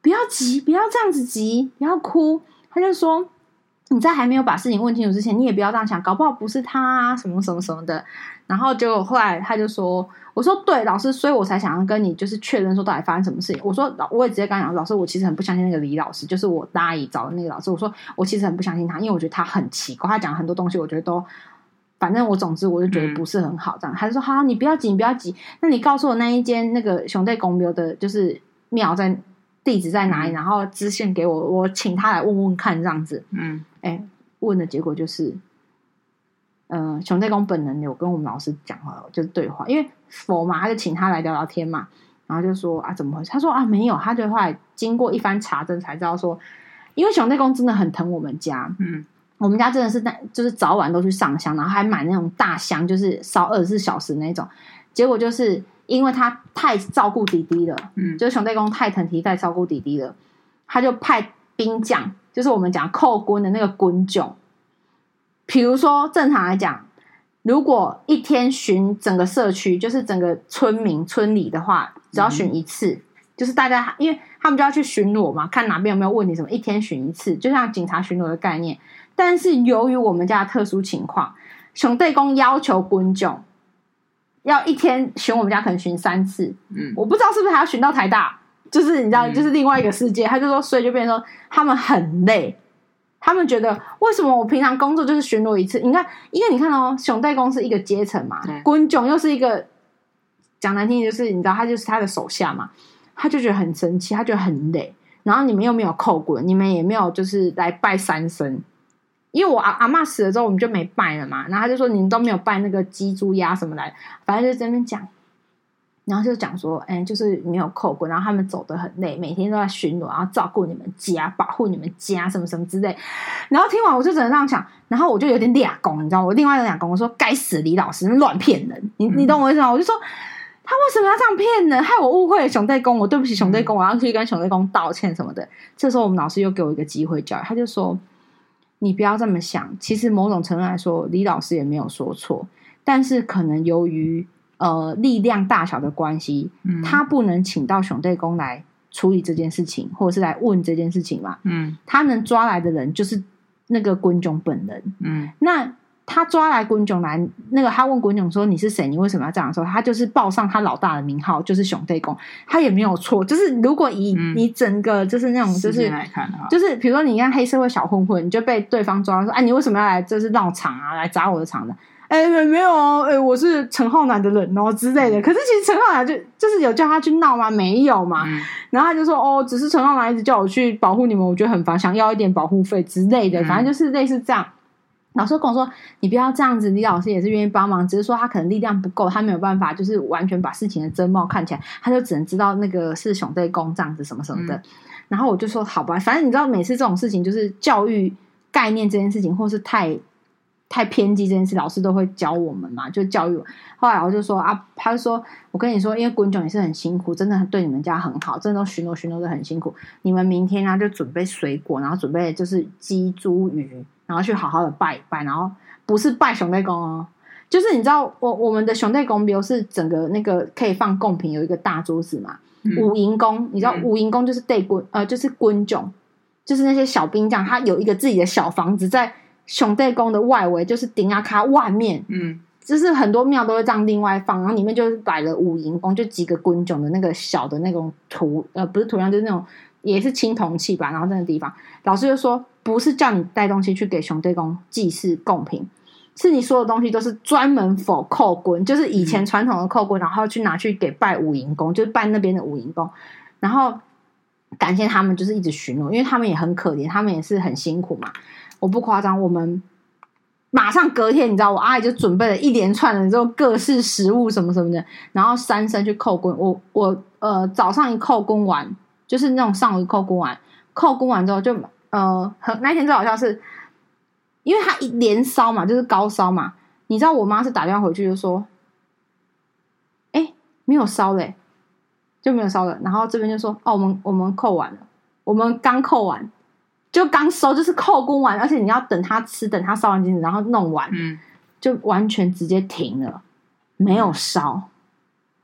不要急，不要这样子急，不要哭。”他就说。你在还没有把事情问清楚之前，你也不要这样想，搞不好不是他啊，什么什么什么的。然后结果后来他就说：“我说对，老师，所以我才想要跟你就是确认说到底发生什么事情。”我说：“老，我也直接跟他讲，老师，我其实很不相信那个李老师，就是我大姨找的那个老师。我说我其实很不相信他，因为我觉得他很奇怪，他讲很多东西，我觉得都反正我总之我就觉得不是很好。这样，他就说：好，你不要急，你不要急。那你告诉我那一间那个熊队公庙的，就是庙在地址在哪里？然后支线给我，我请他来问问看，这样子。嗯，哎。”问的结果就是，嗯、呃，熊太公本人有跟我们老师讲话，就是对话，因为佛嘛，他就请他来聊聊天嘛，然后就说啊，怎么回事？他说啊，没有，他就后来经过一番查证才知道说，因为熊太公真的很疼我们家，嗯，我们家真的是在就是早晚都去上香，然后还买那种大香，就是烧二十四小时那种。结果就是因为他太照顾弟弟了，嗯，就是熊太公太疼弟，太照顾弟弟了，他就派兵将。就是我们讲扣棍的那个棍种，比如说正常来讲，如果一天巡整个社区，就是整个村民村里的话，只要巡一次，嗯、就是大家因为他们就要去巡逻嘛，看哪边有没有问题什么，一天巡一次，就像警察巡逻的概念。但是由于我们家的特殊情况，熊队公要求滚囧要一天巡我们家可能巡三次，嗯，我不知道是不是还要巡到台大。就是你知道，就是另外一个世界。嗯、他就说，所以就变成说，他们很累。他们觉得，为什么我平常工作就是巡逻一次？你看，因为你看哦，熊代公是一个阶层嘛，滚炯又是一个讲难听点，就是你知道，他就是他的手下嘛。他就觉得很生气，他觉得很累。然后你们又没有扣滚，你们也没有就是来拜三牲。因为我阿阿嬷死了之后，我们就没拜了嘛。然后他就说，你们都没有拜那个鸡、猪、鸭什么来，反正就在那边讲。然后就讲说，哎、欸，就是没有扣过，然后他们走得很累，每天都在巡逻，然后照顾你们家，保护你们家，什么什么之类。然后听完，我就只能这样想，然后我就有点俩公，你知道，我另外一个俩公，我说该死，李老师乱骗人，你你懂我意思吗？我就说他为什么要这样骗人，害我误会了熊代公，我对不起熊代公，我要去跟熊代公道歉什么的。这时候我们老师又给我一个机会教育，他就说你不要这么想，其实某种程度来说，李老师也没有说错，但是可能由于。呃，力量大小的关系，嗯、他不能请到熊队公来处理这件事情，或者是来问这件事情嘛。嗯，他能抓来的人就是那个滚囧本人。嗯，那他抓来滚囧来，那个他问滚囧说：“你是谁？你为什么要这样说？”他就是报上他老大的名号，就是熊队公，他也没有错。就是如果以你整个就是那种就是来看的，就是比如说你看黑社会小混混，你就被对方抓说：“哎，你为什么要来？就是闹场啊，来砸我的场的？”哎，没有哦，哎，我是陈浩南的人哦之类的。可是其实陈浩南就就是有叫他去闹吗？没有嘛。嗯、然后他就说：“哦，只是陈浩南一直叫我去保护你们，我觉得很烦，想要一点保护费之类的。嗯”反正就是类似这样。老师跟我说：“你不要这样子。”李老师也是愿意帮忙，只是说他可能力量不够，他没有办法，就是完全把事情的真貌看起来，他就只能知道那个是熊队公这样子什么什么的。嗯、然后我就说：“好吧，反正你知道，每次这种事情就是教育概念这件事情，或是太太偏激这件事，老师都会教我们嘛，就教育我。后来我就说啊，他就说，我跟你说，因为滚囧也是很辛苦，真的对你们家很好，真的都巡逻巡逻的很辛苦。你们明天啊就准备水果，然后准备就是鸡、猪、鱼。”然后去好好的拜一拜，然后不是拜熊队公哦，就是你知道我我们的熊队公，比如是整个那个可以放贡品，有一个大桌子嘛。嗯、五营公，你知道五营公就是对滚呃，就是滚囧，就是那些小兵将，他有一个自己的小房子在熊队宫的外围，就是顶阿卡外面，嗯，就是很多庙都会这样另外放，然后里面就是摆了五营宫，就几个滚囧的那个小的那种图，呃，不是图样，就是那种也是青铜器吧，然后那个地方，老师就说。不是叫你带东西去给熊队公祭祀贡品，是你所有东西都是专门 for 扣棍，就是以前传统的扣棍，然后去拿去给拜五营宫，就是拜那边的五营宫，然后感谢他们，就是一直巡逻，因为他们也很可怜，他们也是很辛苦嘛。我不夸张，我们马上隔天，你知道，我阿姨就准备了一连串的这种各式食物什么什么的，然后三声去扣工。我我呃早上一扣工完，就是那种上午一扣工完，扣工完之后就。呃，很那天最好笑是，因为他一连烧嘛，就是高烧嘛。你知道我妈是打电话回去就说，哎，没有烧嘞，就没有烧了。然后这边就说，哦，我们我们扣完了，我们刚扣完，就刚收，就是扣工完，而且你要等他吃，等他烧完金子，然后弄完，嗯，就完全直接停了，没有烧。嗯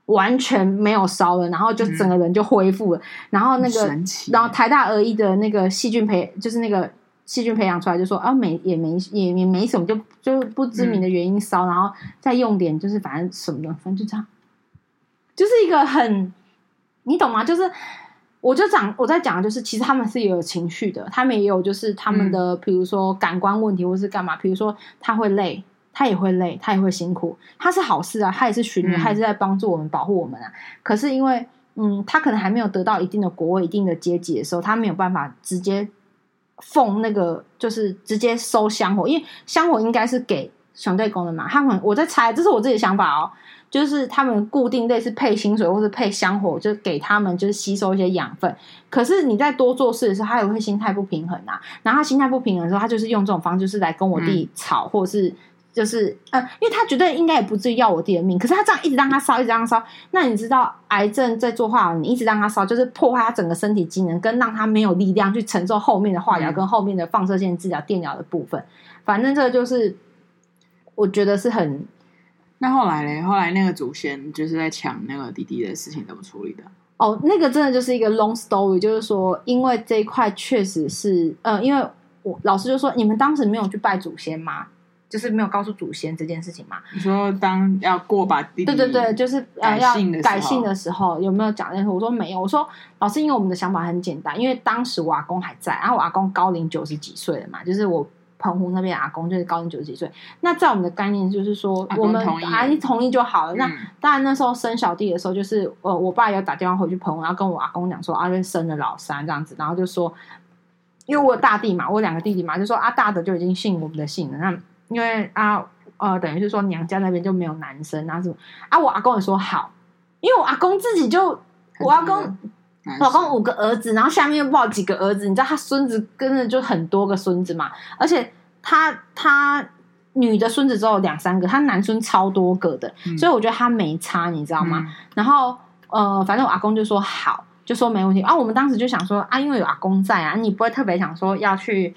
完全没有烧了，然后就整个人就恢复了。嗯、然后那个，然后台大儿医的那个细菌培，就是那个细菌培养出来，就说啊，没也没也也没什么，就就不知名的原因烧，嗯、然后再用点，就是反正什么的，反正就这样，就是一个很，你懂吗？就是我就讲我在讲的就是，其实他们是也有情绪的，他们也有就是他们的，嗯、比如说感官问题或是干嘛，比如说他会累。他也会累，他也会辛苦，他是好事啊，他也是巡逻，他也是在帮助我们、保护我们啊。嗯、可是因为，嗯，他可能还没有得到一定的国位、一定的阶级的时候，他没有办法直接奉那个，就是直接收香火，因为香火应该是给熊队公的嘛。他们我在猜，这是我自己的想法哦，就是他们固定类似配薪水或是配香火，就给他们就是吸收一些养分。可是你在多做事的时候，他也会心态不平衡啊。然后他心态不平衡的时候，他就是用这种方式，就是来跟我弟吵，嗯、或者是。就是呃，因为他觉得应该也不至于要我弟的命，可是他这样一直让他烧，一直让他烧，那你知道癌症在做化疗，你一直让他烧，就是破坏他整个身体机能，跟让他没有力量去承受后面的化疗跟后面的放射线治疗、电疗的部分。反正这个就是我觉得是很。那后来嘞？后来那个祖先就是在抢那个弟弟的事情怎么处理的？哦，那个真的就是一个 long story，就是说，因为这一块确实是，呃，因为我老师就说，你们当时没有去拜祖先吗？就是没有告诉祖先这件事情嘛？你说当要过把弟弟对对对，就是呃要改姓的时候有没有讲那个？我说没有。我说老师，因为我们的想法很简单，因为当时我阿公还在，然后我阿公高龄九十几岁了嘛，就是我澎湖那边阿公就是高龄九十几岁。那在我们的概念就是说，我们阿姨同意就好了。嗯、那当然那时候生小弟的时候，就是呃我爸要打电话回去澎湖，然后跟我阿公讲说啊，就生了老三这样子，然后就说，因为我有大弟嘛，我两个弟弟嘛，就说啊大的就已经姓我们的姓了，那。因为啊，呃，等于是说娘家那边就没有男生啊什么啊，我阿公也说好，因为我阿公自己就，我阿公，我阿公五个儿子，然后下面又抱几个儿子，你知道他孙子跟着就很多个孙子嘛，而且他他女的孙子只有两三个，他男孙超多个的，嗯、所以我觉得他没差，你知道吗？嗯、然后呃，反正我阿公就说好，就说没问题啊。我们当时就想说啊，因为有阿公在啊，你不会特别想说要去。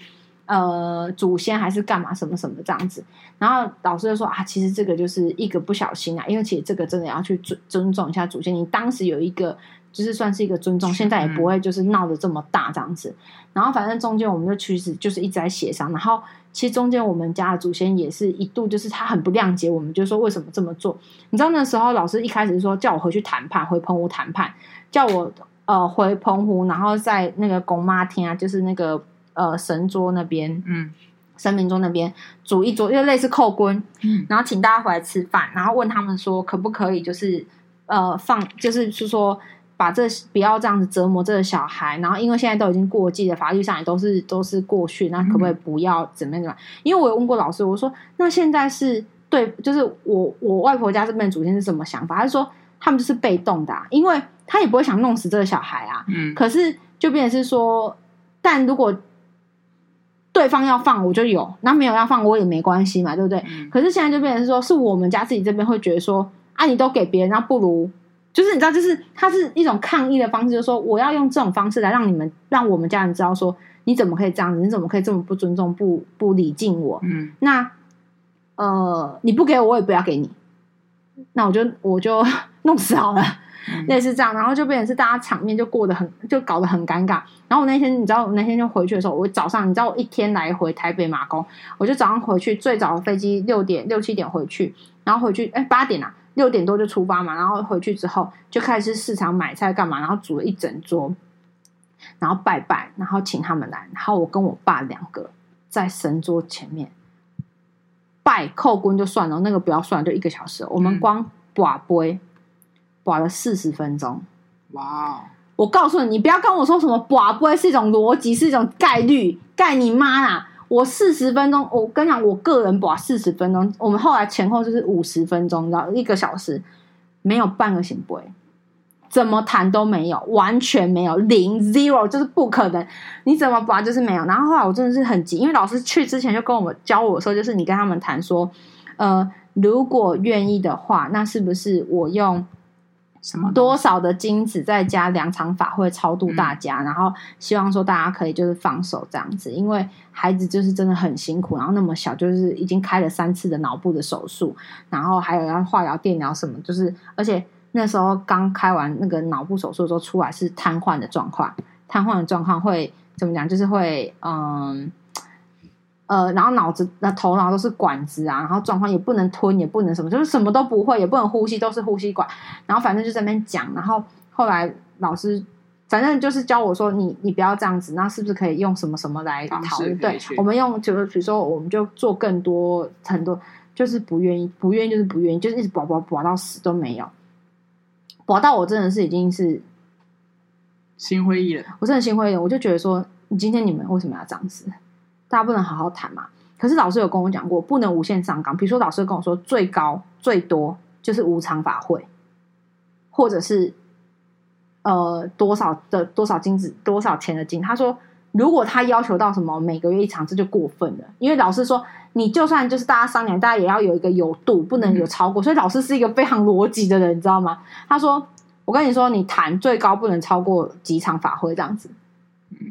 呃，祖先还是干嘛什么什么这样子，然后老师就说啊，其实这个就是一个不小心啊，因为其实这个真的要去尊尊重一下祖先。你当时有一个就是算是一个尊重，现在也不会就是闹得这么大这样子。然后反正中间我们就其实就是一直在协商。然后其实中间我们家的祖先也是一度就是他很不谅解我们，就说为什么这么做？你知道那时候老师一开始说叫我回去谈判，回澎湖谈判，叫我呃回澎湖，然后在那个公妈厅啊，就是那个呃神桌那边，嗯。神明桌那边煮一桌，因为类似扣棍，嗯，然后请大家回来吃饭，然后问他们说可不可以，就是呃放，就是是说把这不要这样子折磨这个小孩，然后因为现在都已经过季了，法律上也都是都是过去，那可不可以不要怎么样怎么样？因为我有问过老师，我说那现在是对，就是我我外婆家这边的祖先是什么想法？他是说他们就是被动的，啊，因为他也不会想弄死这个小孩啊，嗯，可是就变成是说，但如果。对方要放我就有，那没有要放我也没关系嘛，对不对？嗯、可是现在就变成是说，是我们家自己这边会觉得说，啊，你都给别人，那不如就是你知道，就是它是一种抗议的方式，就是说我要用这种方式来让你们，让我们家人知道说，你怎么可以这样子，你怎么可以这么不尊重、不不礼敬我？嗯，那呃，你不给我，我也不要给你，那我就我就 弄死好了。类似这样，然后就变成是大家场面就过得很，就搞得很尴尬。然后我那天，你知道，我那天就回去的时候，我早上，你知道，我一天来回台北马公，我就早上回去，最早的飞机六点六七点回去，然后回去，哎，八点啊，六点多就出发嘛。然后回去之后就开始市场买菜干嘛，然后煮了一整桌，然后拜拜，然后请他们来，然后我跟我爸两个在神桌前面拜叩关就算了，那个不要算，就一个小时，我们光跋杯。刮了四十分钟，哇 Wow！我告诉你，你不要跟我说什么寡不会是一种逻辑，是一种概率，盖你妈啦！我四十分钟，我跟你讲，我个人把四十分钟，我们后来前后就是五十分钟，然后一个小时没有半个圣杯，怎么谈都没有，完全没有零 zero，就是不可能，你怎么刮就是没有。然后后来我真的是很急，因为老师去之前就跟我们教我说，就是你跟他们谈说，呃，如果愿意的话，那是不是我用？什么多少的金子再加两场法会超度大家，嗯、然后希望说大家可以就是放手这样子，因为孩子就是真的很辛苦，然后那么小就是已经开了三次的脑部的手术，然后还有要化疗、电疗什么，就是而且那时候刚开完那个脑部手术的时候出来是瘫痪的状况，瘫痪的状况会怎么讲？就是会嗯。呃，然后脑子、那头脑都是管子啊，然后状况也不能吞，也不能什么，就是什么都不会，也不能呼吸，都是呼吸管。然后反正就在那边讲，然后后来老师反正就是教我说，你你不要这样子，那是不是可以用什么什么来讨论？对，我们用就是比如说，我们就做更多很多，就是不愿意，不愿意就是不愿意，就是一直保保保到死都没有，保到我真的是已经是心灰意冷，我真的心灰意冷，我就觉得说，你今天你们为什么要这样子？大家不能好好谈嘛？可是老师有跟我讲过，不能无限上纲。比如说，老师跟我说，最高最多就是无偿法会，或者是呃多少的多少金子多少钱的金。他说，如果他要求到什么每个月一场，这就过分了。因为老师说，你就算就是大家商量，大家也要有一个有度，不能有超过。嗯、所以老师是一个非常逻辑的人，你知道吗？他说，我跟你说，你谈最高不能超过几场法会这样子。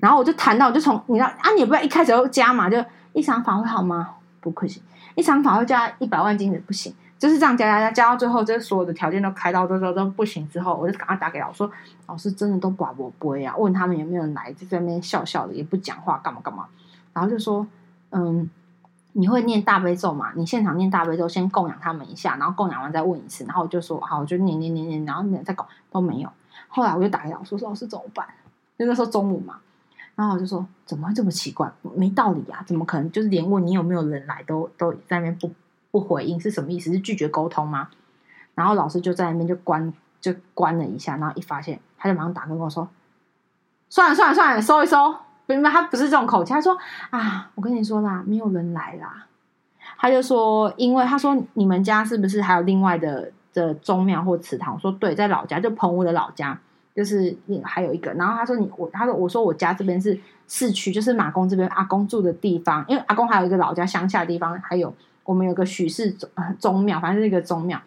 然后我就谈到，就从你知道啊，你也不要一开始就加嘛，就一场法会好吗？不可行，一场法会加一百万金子不行，就是这样加加加加到最后，这所有的条件都开到之后都不行之后，我就赶快打给老师，老师真的都寡不会啊，问他们有没有人来，就在那边笑笑的，也不讲话，干嘛干嘛，然后就说，嗯，你会念大悲咒嘛？你现场念大悲咒，先供养他们一下，然后供养完再问一次，然后我就说好，我就念念念念，然后你再搞都没有，后来我就打给老师说，老师怎么办？就那时候中午嘛。然后我就说：“怎么会这么奇怪？没道理啊！怎么可能？就是连问你有没有人来都都在那边不不回应，是什么意思？是拒绝沟通吗？”然后老师就在那边就关就关了一下，然后一发现他就马上打跟我说：“算了算了算了，收一收。”明白他不是这种口气，他说：“啊，我跟你说啦，没有人来啦。”他就说：“因为他说你们家是不是还有另外的的宗庙或祠堂？”我说：“对，在老家，就澎湖的老家。”就是你还有一个，然后他说你我他说我说我家这边是市区，就是马公这边阿公住的地方，因为阿公还有一个老家乡下的地方，还有我们有个许氏宗宗庙，反正是一个宗庙，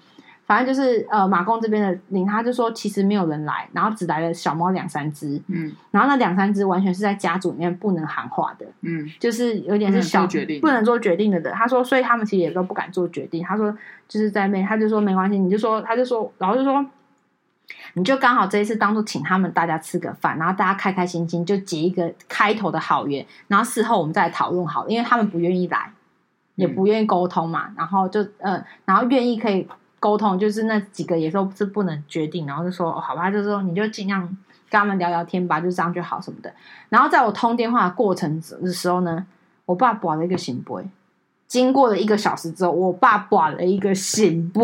反正就是呃马公这边的灵，他就说其实没有人来，然后只来了小猫两三只，嗯，然后那两三只完全是在家族里面不能喊话的，嗯，就是有点是小决定不能做决定的人，他说所以他们其实也都不敢做决定，他说就是在那，他就说没关系，你就说他就说然后就说。你就刚好这一次当做请他们大家吃个饭，然后大家开开心心就结一个开头的好缘，然后事后我们再来讨论好了，因为他们不愿意来，也不愿意沟通嘛，然后就呃，然后愿意可以沟通，就是那几个也说是不能决定，然后就说、哦、好吧，就说你就尽量跟他们聊聊天吧，就这样就好什么的。然后在我通电话的过程的时候呢，我爸挂了一个圣杯。经过了一个小时之后，我爸挂了一个圣杯。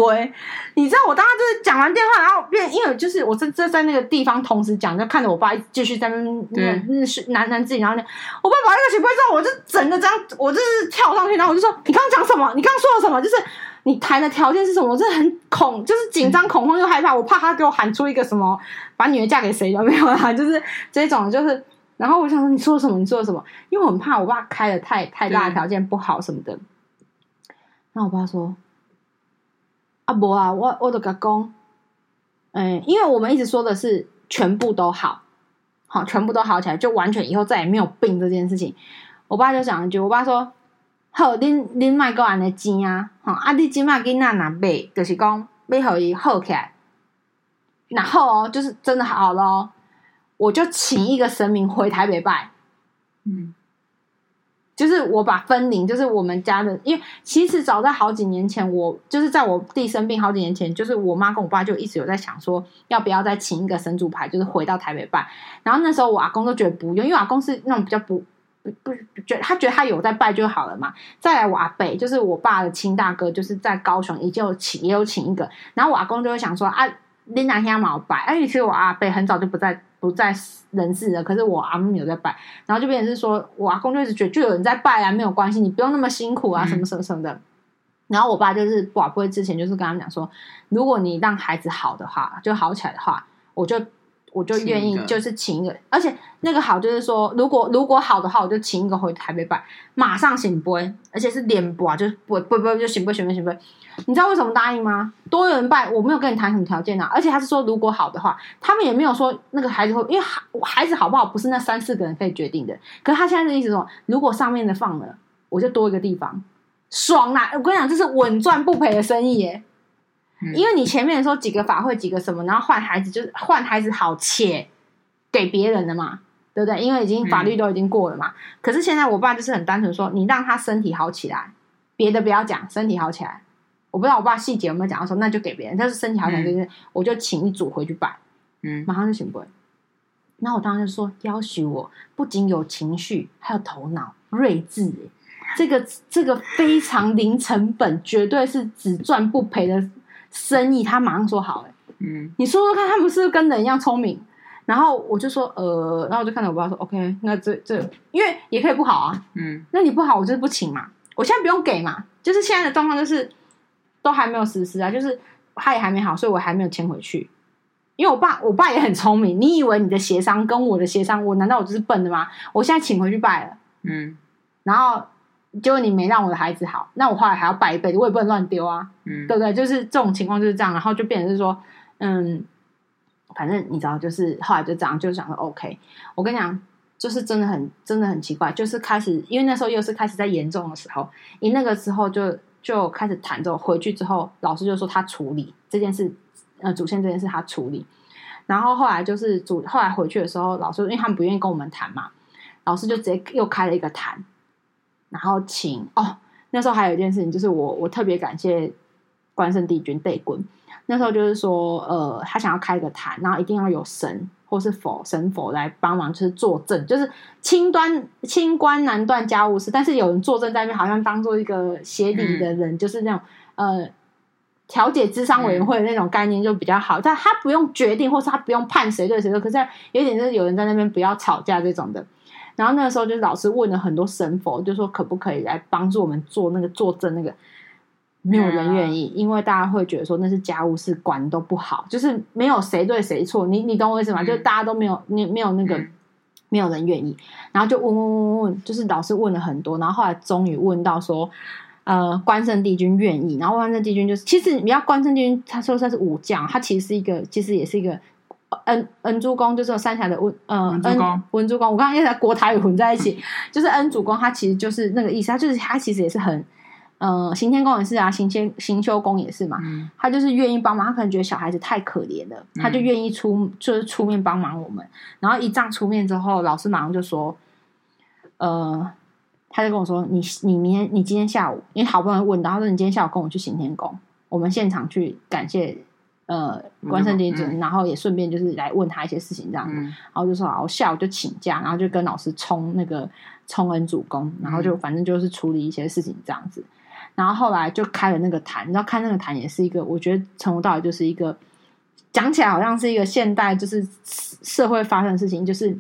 你知道我当时就是讲完电话，然后变，因为就是我这这在那个地方同时讲，就看着我爸继续在那那那是喃喃自语，然后我爸把那个圣杯之后，我就整个这样，我就是跳上去，然后我就说：“你刚刚讲什么？你刚刚说了什么？就是你谈的条件是什么？”我真的很恐，就是紧张、恐慌又害怕，我怕他给我喊出一个什么，把女儿嫁给谁有没有啊？就是这种，就是然后我想说，你说什么？你说什么？因为我很怕我爸开的太太大条件不好什么的。那我爸说：“啊，不啊，我我都讲，嗯、因为我们一直说的是全部都好，好，全部都好起来，就完全以后再也没有病这件事情。”我爸就讲一句：“我爸说，好，恁恁卖个安尼钱啊，好啊，你今麦囡仔若买，就是讲要互伊好起来，然后哦，就是真的好咯，我就请一个神明回台北拜，嗯。”就是我把分灵，就是我们家的，因为其实早在好几年前，我就是在我弟生病好几年前，就是我妈跟我爸就一直有在想说，要不要再请一个神主牌，就是回到台北拜。然后那时候我阿公都觉得不用，因为阿公是那种比较不不不觉得，他觉得他有在拜就好了嘛。再来我阿伯，就是我爸的亲大哥，就是在高雄也就请也有请一个，然后我阿公就会想说啊，你哪天要拜？而且其实我阿伯很早就不在。不在人世了，可是我阿姆有在拜，然后就变成是说，我阿公就一直觉得就有人在拜啊，没有关系，你不用那么辛苦啊，什么什么什么的。嗯、然后我爸就是寡不会之前就是跟他们讲说，如果你让孩子好的话，就好起来的话，我就。我就愿意，就是请一个，而且那个好就是说，如果如果好的话，我就请一个回台北拜，马上醒杯，而且是连播啊，就是不不不就醒杯醒杯醒杯。你知道为什么答应吗？多人拜，我没有跟你谈什么条件啊，而且他是说如果好的话，他们也没有说那个孩子会，因为孩孩子好不好不是那三四个人可以决定的。可是他现在的意思说，如果上面的放了，我就多一个地方，爽啦！我跟你讲，这是稳赚不赔的生意耶。因为你前面说几个法会几个什么，然后换孩子就是换孩子好且给别人的嘛，对不对？因为已经法律都已经过了嘛。嗯、可是现在我爸就是很单纯说，你让他身体好起来，别的不要讲，身体好起来。我不知道我爸细节有没有讲到说，那就给别人。但是身体好起来就是，我就请一组回去拜，嗯，马上就请不会。然后我当时就说，要许我不仅有情绪，还有头脑睿智，这个这个非常零成本，绝对是只赚不赔的。生意，他马上说好，哎，嗯，你说说看，他们是不是跟人一样聪明？然后我就说，呃，然后我就看着我爸说，OK，那这这，因为也可以不好啊，嗯，那你不好，我就是不请嘛，我现在不用给嘛，就是现在的状况就是都还没有实施啊，就是他也还没好，所以我还没有签回去。因为我爸，我爸也很聪明，你以为你的协商跟我的协商，我难道我就是笨的吗？我现在请回去拜了，嗯，然后。结果你没让我的孩子好，那我后来还要拜一辈子，我也不能乱丢啊，嗯，对不对？就是这种情况就是这样，然后就变成是说，嗯，反正你知道，就是后来就这样，就想说 OK。我跟你讲，就是真的很真的很奇怪，就是开始，因为那时候又是开始在严重的时候，你那个时候就就开始谈之后回去之后，老师就说他处理这件事，呃，主线这件事他处理，然后后来就是主后来回去的时候，老师因为他们不愿意跟我们谈嘛，老师就直接又开了一个坛。然后请哦，那时候还有一件事情，就是我我特别感谢关圣帝君帝君。那时候就是说，呃，他想要开个坛，然后一定要有神或是佛神佛来帮忙，就是作证，就是清端清官难断家务事。但是有人作证在那边，好像当做一个协理的人，嗯、就是那种呃调解智商委员会的那种概念就比较好。但他不用决定，或是他不用判谁对谁错，可是有点就是有人在那边不要吵架这种的。然后那个时候，就是老师问了很多神佛，就说可不可以来帮助我们做那个作证那个，没有人愿意，因为大家会觉得说那是家务事，管都不好，就是没有谁对谁错，你你懂我意思吗？就是大家都没有，你没有那个，没有人愿意，然后就问问问问，就是老师问了很多，然后后来终于问到说，呃，关圣帝君愿意，然后关圣帝君就是，其实你要关圣帝君，他说他是武将，他其实是一个，其实也是一个。恩恩主公就是三峡的温，嗯，恩文主公。我刚刚又在国台语混在一起，就是恩主公，他其实就是那个意思，他就是他其实也是很呃，行天宫也是啊，行天行修宫也是嘛。嗯他就是愿意帮忙，他可能觉得小孩子太可怜了，嗯他就愿意出就是出面帮忙我们。然后一仗出面之后，老师马上就说，呃，他就跟我说，你你明天你今天下午，因为好不容易问到，他说你今天下午跟我去行天宫，我们现场去感谢呃关圣帝君，嗯然后也顺便就是来问他一些事情这样子。嗯然后就说好，我下午就请假，然后就跟老师冲那个冲恩主公，然后就反正就是处理一些事情这样子。然后后来就开了那个坛，你知道开那个坛也是一个，我觉得从头到尾就是一个讲起来好像是一个现代就是社会发生的事情，就是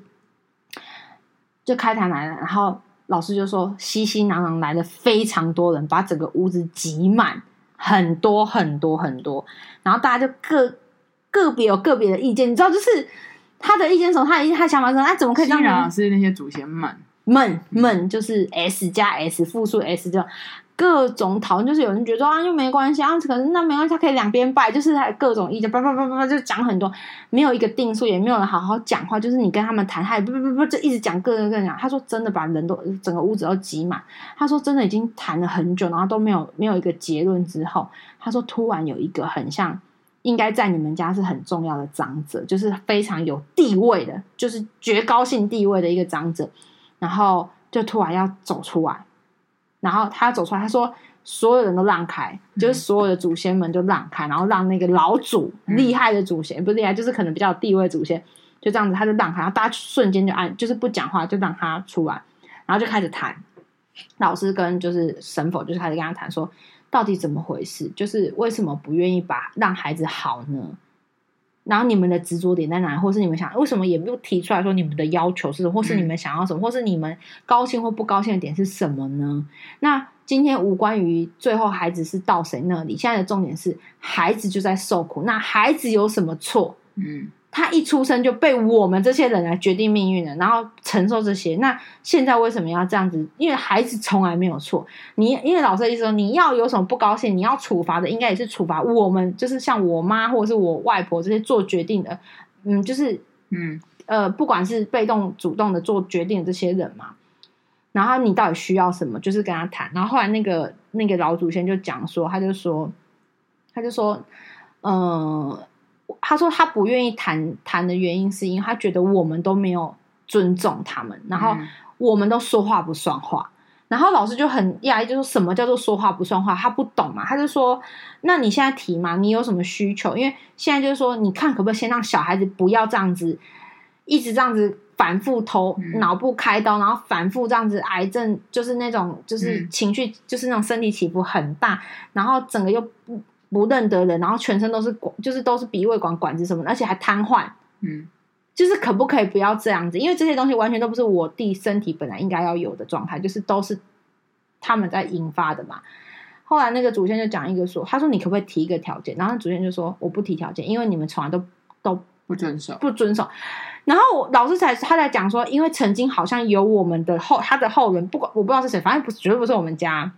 就开坛来了，然后老师就说熙熙攘攘来了非常多人，把整个屋子挤满，很多很多很多，然后大家就各个别有个别的意见，你知道就是。他的意见是什么？他的他的想法是什么？他怎么可以这样？是那些祖先们们们就是 s 加 s 复数 s 这样各种讨论，就是有人觉得啊，又没关系啊，可能那没关系，他可以两边拜，就是他各种意见，叭叭叭叭叭就讲很多，没有一个定数，也没有人好好讲话，就是你跟他们谈，他也不不不不就一直讲各个各讲。他说真的把人都整个屋子都挤满，他说真的已经谈了很久，然后都没有没有一个结论之后，他说突然有一个很像。应该在你们家是很重要的长者，就是非常有地位的，就是绝高性地位的一个长者，然后就突然要走出来，然后他走出来，他说所有人都让开，就是所有的祖先们就让开，然后让那个老祖厉害的祖先不是厉害，就是可能比较有地位的祖先就这样子，他就让开，然后大家瞬间就按，就是不讲话，就让他出来，然后就开始谈，老师跟就是神佛就是开始跟他谈说。到底怎么回事？就是为什么不愿意把让孩子好呢？然后你们的执着点在哪里？或是你们想为什么也不提出来说你们的要求是什么？或是你们想要什么？或是你们高兴或不高兴的点是什么呢？那今天无关于最后孩子是到谁那里，现在的重点是孩子就在受苦。那孩子有什么错？嗯。他一出生就被我们这些人来决定命运了，然后承受这些。那现在为什么要这样子？因为孩子从来没有错。你因为老师的意思说，你要有什么不高兴，你要处罚的，应该也是处罚我们，就是像我妈或者是我外婆这些做决定的，嗯，就是嗯呃，不管是被动、主动的做决定的这些人嘛。然后你到底需要什么？就是跟他谈。然后后来那个那个老祖先就讲说，他就说，他就说，嗯、呃。他说他不愿意谈谈的原因，是因为他觉得我们都没有尊重他们，然后我们都说话不算话。然后老师就很讶异，就说什么叫做说话不算话？他不懂嘛？他就说：“那你现在提嘛？你有什么需求？因为现在就是说，你看可不可以先让小孩子不要这样子，一直这样子反复头脑部开刀，然后反复这样子癌症，就是那种就是情绪，就是那种身体起伏很大，然后整个又不。”不认得人，然后全身都是管，就是都是鼻胃管管子什么的，而且还瘫痪。嗯，就是可不可以不要这样子？因为这些东西完全都不是我弟身体本来应该要有的状态，就是都是他们在引发的嘛。后来那个祖先就讲一个说，他说你可不可以提一个条件？然后祖先就说我不提条件，因为你们从来都都不遵守，不遵守。然后老师才他在讲说，因为曾经好像有我们的后他的后人，不管我不知道是谁，反正不绝对不是我们家。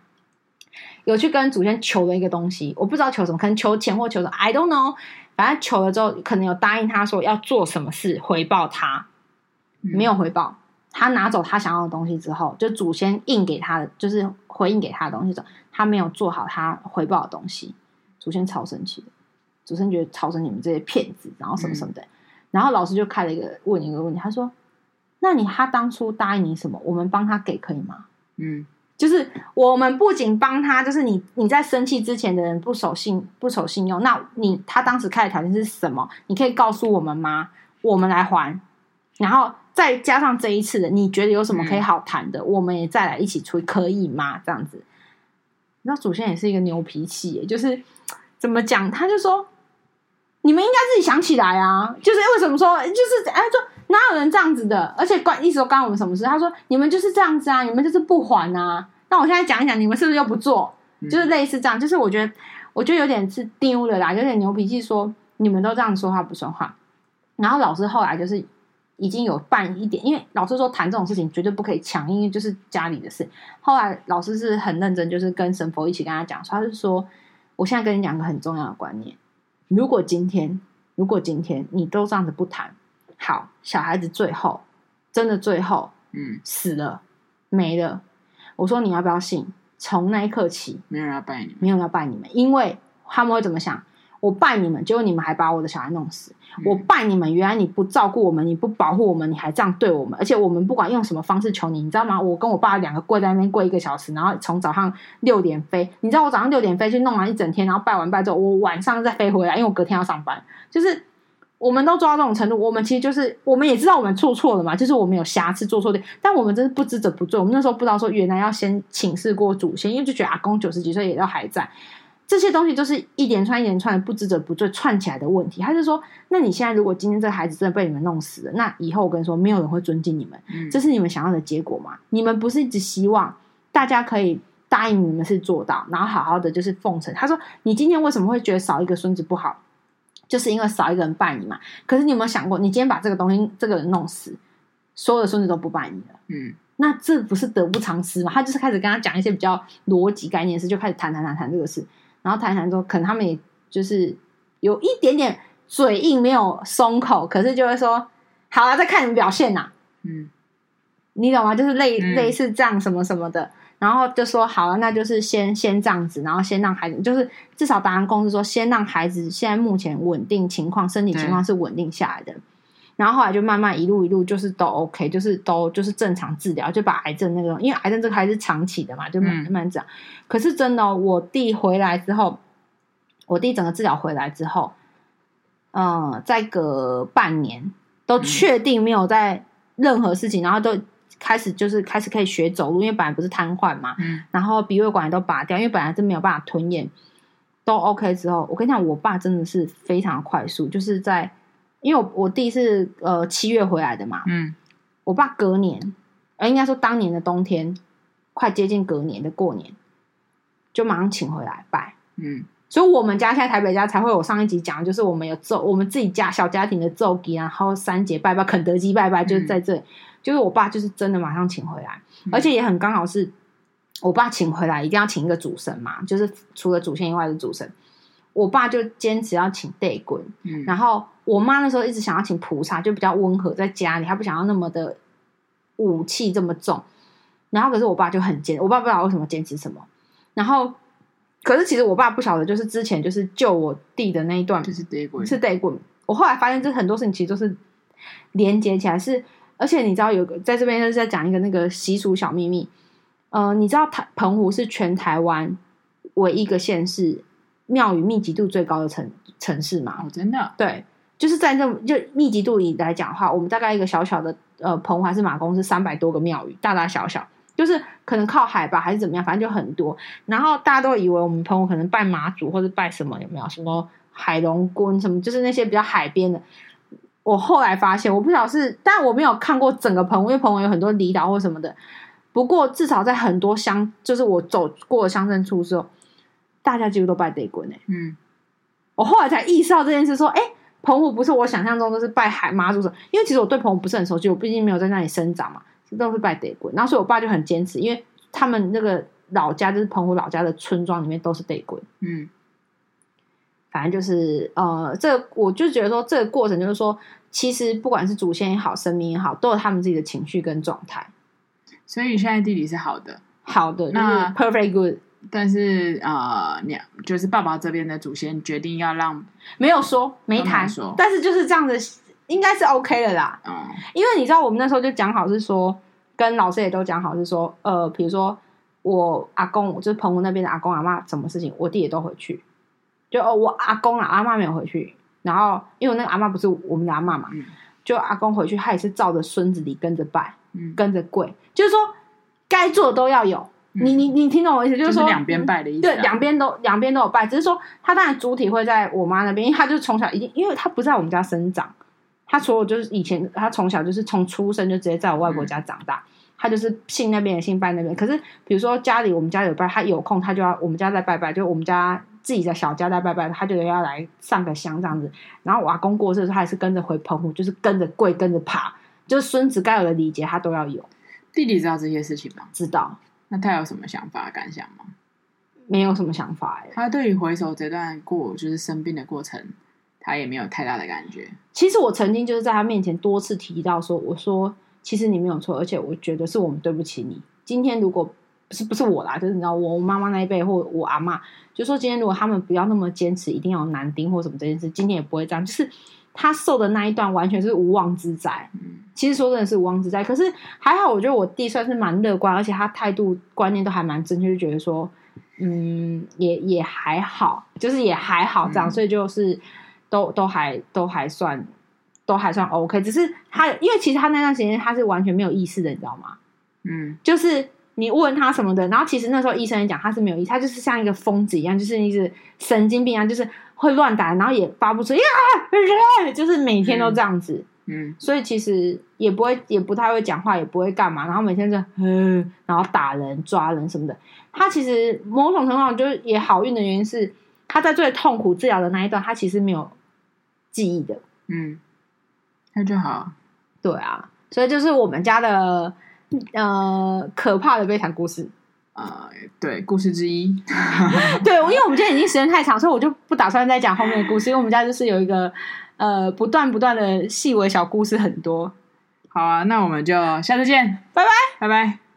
有去跟祖先求了一个东西，我不知道求什么，可能求钱或求什么，I don't know。反正求了之后，可能有答应他说要做什么事回报他，没有回报。他拿走他想要的东西之后，就祖先应给他的，就是回应给他的东西之后，他没有做好他回报的东西，祖先超生气的。祖先觉得超生你们这些骗子，然后什么什么的。然后老师就开了一个问一个问题，他说：“那你他当初答应你什么？我们帮他给可以吗？”嗯。就是我们不仅帮他，就是你你在生气之前的人不守信不守信用，那你他当时开的条件是什么？你可以告诉我们吗？我们来还，然后再加上这一次的，你觉得有什么可以好谈的？嗯、我们也再来一起出，可以吗？这样子，你知道祖先也是一个牛脾气，就是怎么讲？他就说，你们应该自己想起来啊！就是为什么说，就是哎，说哪有人这样子的？而且关一直都关我们什么事？他说你们就是这样子啊，你们就是不还啊。那我现在讲一讲，你们是不是又不做？就是类似这样，就是我觉得，我觉得有点是丢了啦，有点牛脾气，说你们都这样说话不算话。然后老师后来就是已经有办一点，因为老师说谈这种事情绝对不可以抢，因为就是家里的事。后来老师是很认真，就是跟神佛一起跟他讲说，他是说，我现在跟你讲个很重要的观念：如果今天，如果今天你都这样子不谈，好，小孩子最后真的最后，嗯，死了没了。我说你要不要信？从那一刻起，没有人要拜你们，没有人要拜你们，因为他们会怎么想？我拜你们，结果你们还把我的小孩弄死。嗯、我拜你们，原来你不照顾我们，你不保护我们，你还这样对我们，而且我们不管用什么方式求你，你知道吗？我跟我爸两个跪在那边跪一个小时，然后从早上六点飞，你知道我早上六点飞去弄完一整天，然后拜完拜之后，我晚上再飞回来，因为我隔天要上班。就是我们都做到这种程度，我们其实就是我们也知道我们做错了嘛，就是我们有瑕疵做错的，但我们真是不知者不罪。我们那时候不知道说，原来要先请示过祖先，因为就觉得阿公九十几岁也都还在。这些东西都是一连串一连串的不知者不罪串起来的问题。他就说：“那你现在如果今天这个孩子真的被你们弄死了，那以后我跟你说，没有人会尊敬你们。这是你们想要的结果吗？你们不是一直希望大家可以答应你们是做到，然后好好的就是奉承。”他说：“你今天为什么会觉得少一个孙子不好？就是因为少一个人拜你嘛。可是你有没有想过，你今天把这个东西这个人弄死，所有的孙子都不拜你了？嗯，那这不是得不偿失吗？他就是开始跟他讲一些比较逻辑概念的事，就开始谈谈谈谈这个事。”然后谈谈说，可能他们也就是有一点点嘴硬，没有松口，可是就会说好了，再看你们表现呐、啊。嗯，你懂吗？就是类、嗯、类似这样什么什么的，然后就说好了，那就是先先这样子，然后先让孩子，就是至少达成共识说，先让孩子现在目前稳定情况，身体情况是稳定下来的。嗯然后后来就慢慢一路一路就是都 OK，就是都就是正常治疗，就把癌症那个，因为癌症这个还是长期的嘛，就慢慢治疗。嗯、可是真的、哦，我弟回来之后，我弟整个治疗回来之后，嗯，再隔半年都确定没有在任何事情，嗯、然后都开始就是开始可以学走路，因为本来不是瘫痪嘛，嗯，然后鼻胃管也都拔掉，因为本来是没有办法吞咽，都 OK 之后，我跟你讲，我爸真的是非常快速，就是在。因为我我弟是呃七月回来的嘛，嗯，我爸隔年，呃应该说当年的冬天，快接近隔年的过年，就马上请回来拜，嗯，所以我们家现在台北家才会有上一集讲的，就是我们有奏我们自己家小家庭的奏仪，然后三节拜拜，肯德基拜拜，就是在这里，嗯、就是我爸就是真的马上请回来，嗯、而且也很刚好是，我爸请回来一定要请一个主神嘛，就是除了祖先以外的主神。我爸就坚持要请地君，嗯，然后我妈那时候一直想要请菩萨，就比较温和，在家里，她不想要那么的武器这么重。然后可是我爸就很坚，我爸不知道为什么坚持什么。然后可是其实我爸不晓得，就是之前就是救我弟的那一段，就是地君，是地君。我后来发现，这很多事情其实都是连接起来，是而且你知道有个在这边就是在讲一个那个习俗小秘密。呃，你知道台澎湖是全台湾唯一一个县市。庙宇密集度最高的城城市吗？哦，真的？对，就是在这就密集度里来讲的话，我们大概一个小小的呃澎湖还是马公是三百多个庙宇，大大小小，就是可能靠海吧，还是怎么样，反正就很多。然后大家都以为我们澎湖可能拜妈祖或者拜什么，有没有什么海龙宫什么，就是那些比较海边的。我后来发现，我不晓得是，但我没有看过整个澎湖，因为澎湖有很多离岛或什么的。不过至少在很多乡，就是我走过的乡镇处之后。大家几乎都拜地君呢。嗯，我后来才意识到这件事，说，哎，澎湖不是我想象中都是拜海妈祖的，因为其实我对澎湖不是很熟悉，我毕竟没有在那里生长嘛，都是拜地鬼。然后所以我爸就很坚持，因为他们那个老家就是澎湖老家的村庄里面都是地鬼。嗯，反正就是呃，这个、我就觉得说这个过程就是说，其实不管是祖先也好，神明也好，都有他们自己的情绪跟状态。所以你现在地理是好的，好的，那 perfect good。但是呃，你就是爸爸这边的祖先决定要让，没有说没谈说，但是就是这样子，应该是 OK 的啦。嗯，因为你知道，我们那时候就讲好是说，跟老师也都讲好是说，呃，比如说我阿公，就是澎湖那边的阿公阿妈，什么事情我弟也都回去。就哦，我阿公啊阿妈没有回去，然后因为那个阿妈不是我们的阿妈嘛，嗯、就阿公回去，他也是照着孙子里跟着拜，嗯、跟着跪，就是说该做的都要有。你你你听懂我意思，就是说两边拜的意思，对，两边都两边都有拜，只是说他当然主体会在我妈那边，因为他就是从小已经，因为他不在我们家生长，他所有就是以前他从小就是从出生就直接在我外婆家长大，他就是信那边的信拜那边。可是比如说家里我们家有拜，他有空他就要我们家在拜拜，就我们家自己的小家在拜拜，他就要来上个香这样子。然后我阿公过世的时候，他也是跟着回澎湖，就是跟着跪跟着爬，就是孙子该有的礼节他都要有。弟弟知道这些事情吗？知道。那他有什么想法、感想吗？没有什么想法哎。他对于回首这段过就是生病的过程，他也没有太大的感觉。其实我曾经就是在他面前多次提到说：“我说，其实你没有错，而且我觉得是我们对不起你。今天如果不是不是我啦，就是你知道我妈妈那一辈或我阿妈，就说今天如果他们不要那么坚持，一定要男丁或什么这件事，今天也不会这样。就是他受的那一段完全是无妄之灾。其实说真的是无妄之灾，可是还好，我觉得我弟算是蛮乐观，而且他态度观念都还蛮正确，就觉得说，嗯，也也还好，就是也还好这样，嗯、所以就是都都还都还算都还算 OK。只是他，因为其实他那段时间他是完全没有意识的，你知道吗？嗯，就是你问他什么的，然后其实那时候医生也讲他是没有意识，他就是像一个疯子一样，就是一直神经病一样，就是会乱打，然后也发不出呀，就是每天都这样子。嗯嗯，所以其实也不会，也不太会讲话，也不会干嘛，然后每天就嗯，然后打人、抓人什么的。他其实某种程度上就是也好运的原因是，他在最痛苦治疗的那一段，他其实没有记忆的。嗯，那就好。对啊，所以就是我们家的呃可怕的悲惨故事啊、呃，对，故事之一。对，因为我们今天已经时间太长，所以我就不打算再讲后面的故事，因为我们家就是有一个。呃，不断不断的细微小故事很多，好啊，那我们就下次见，拜拜，拜拜。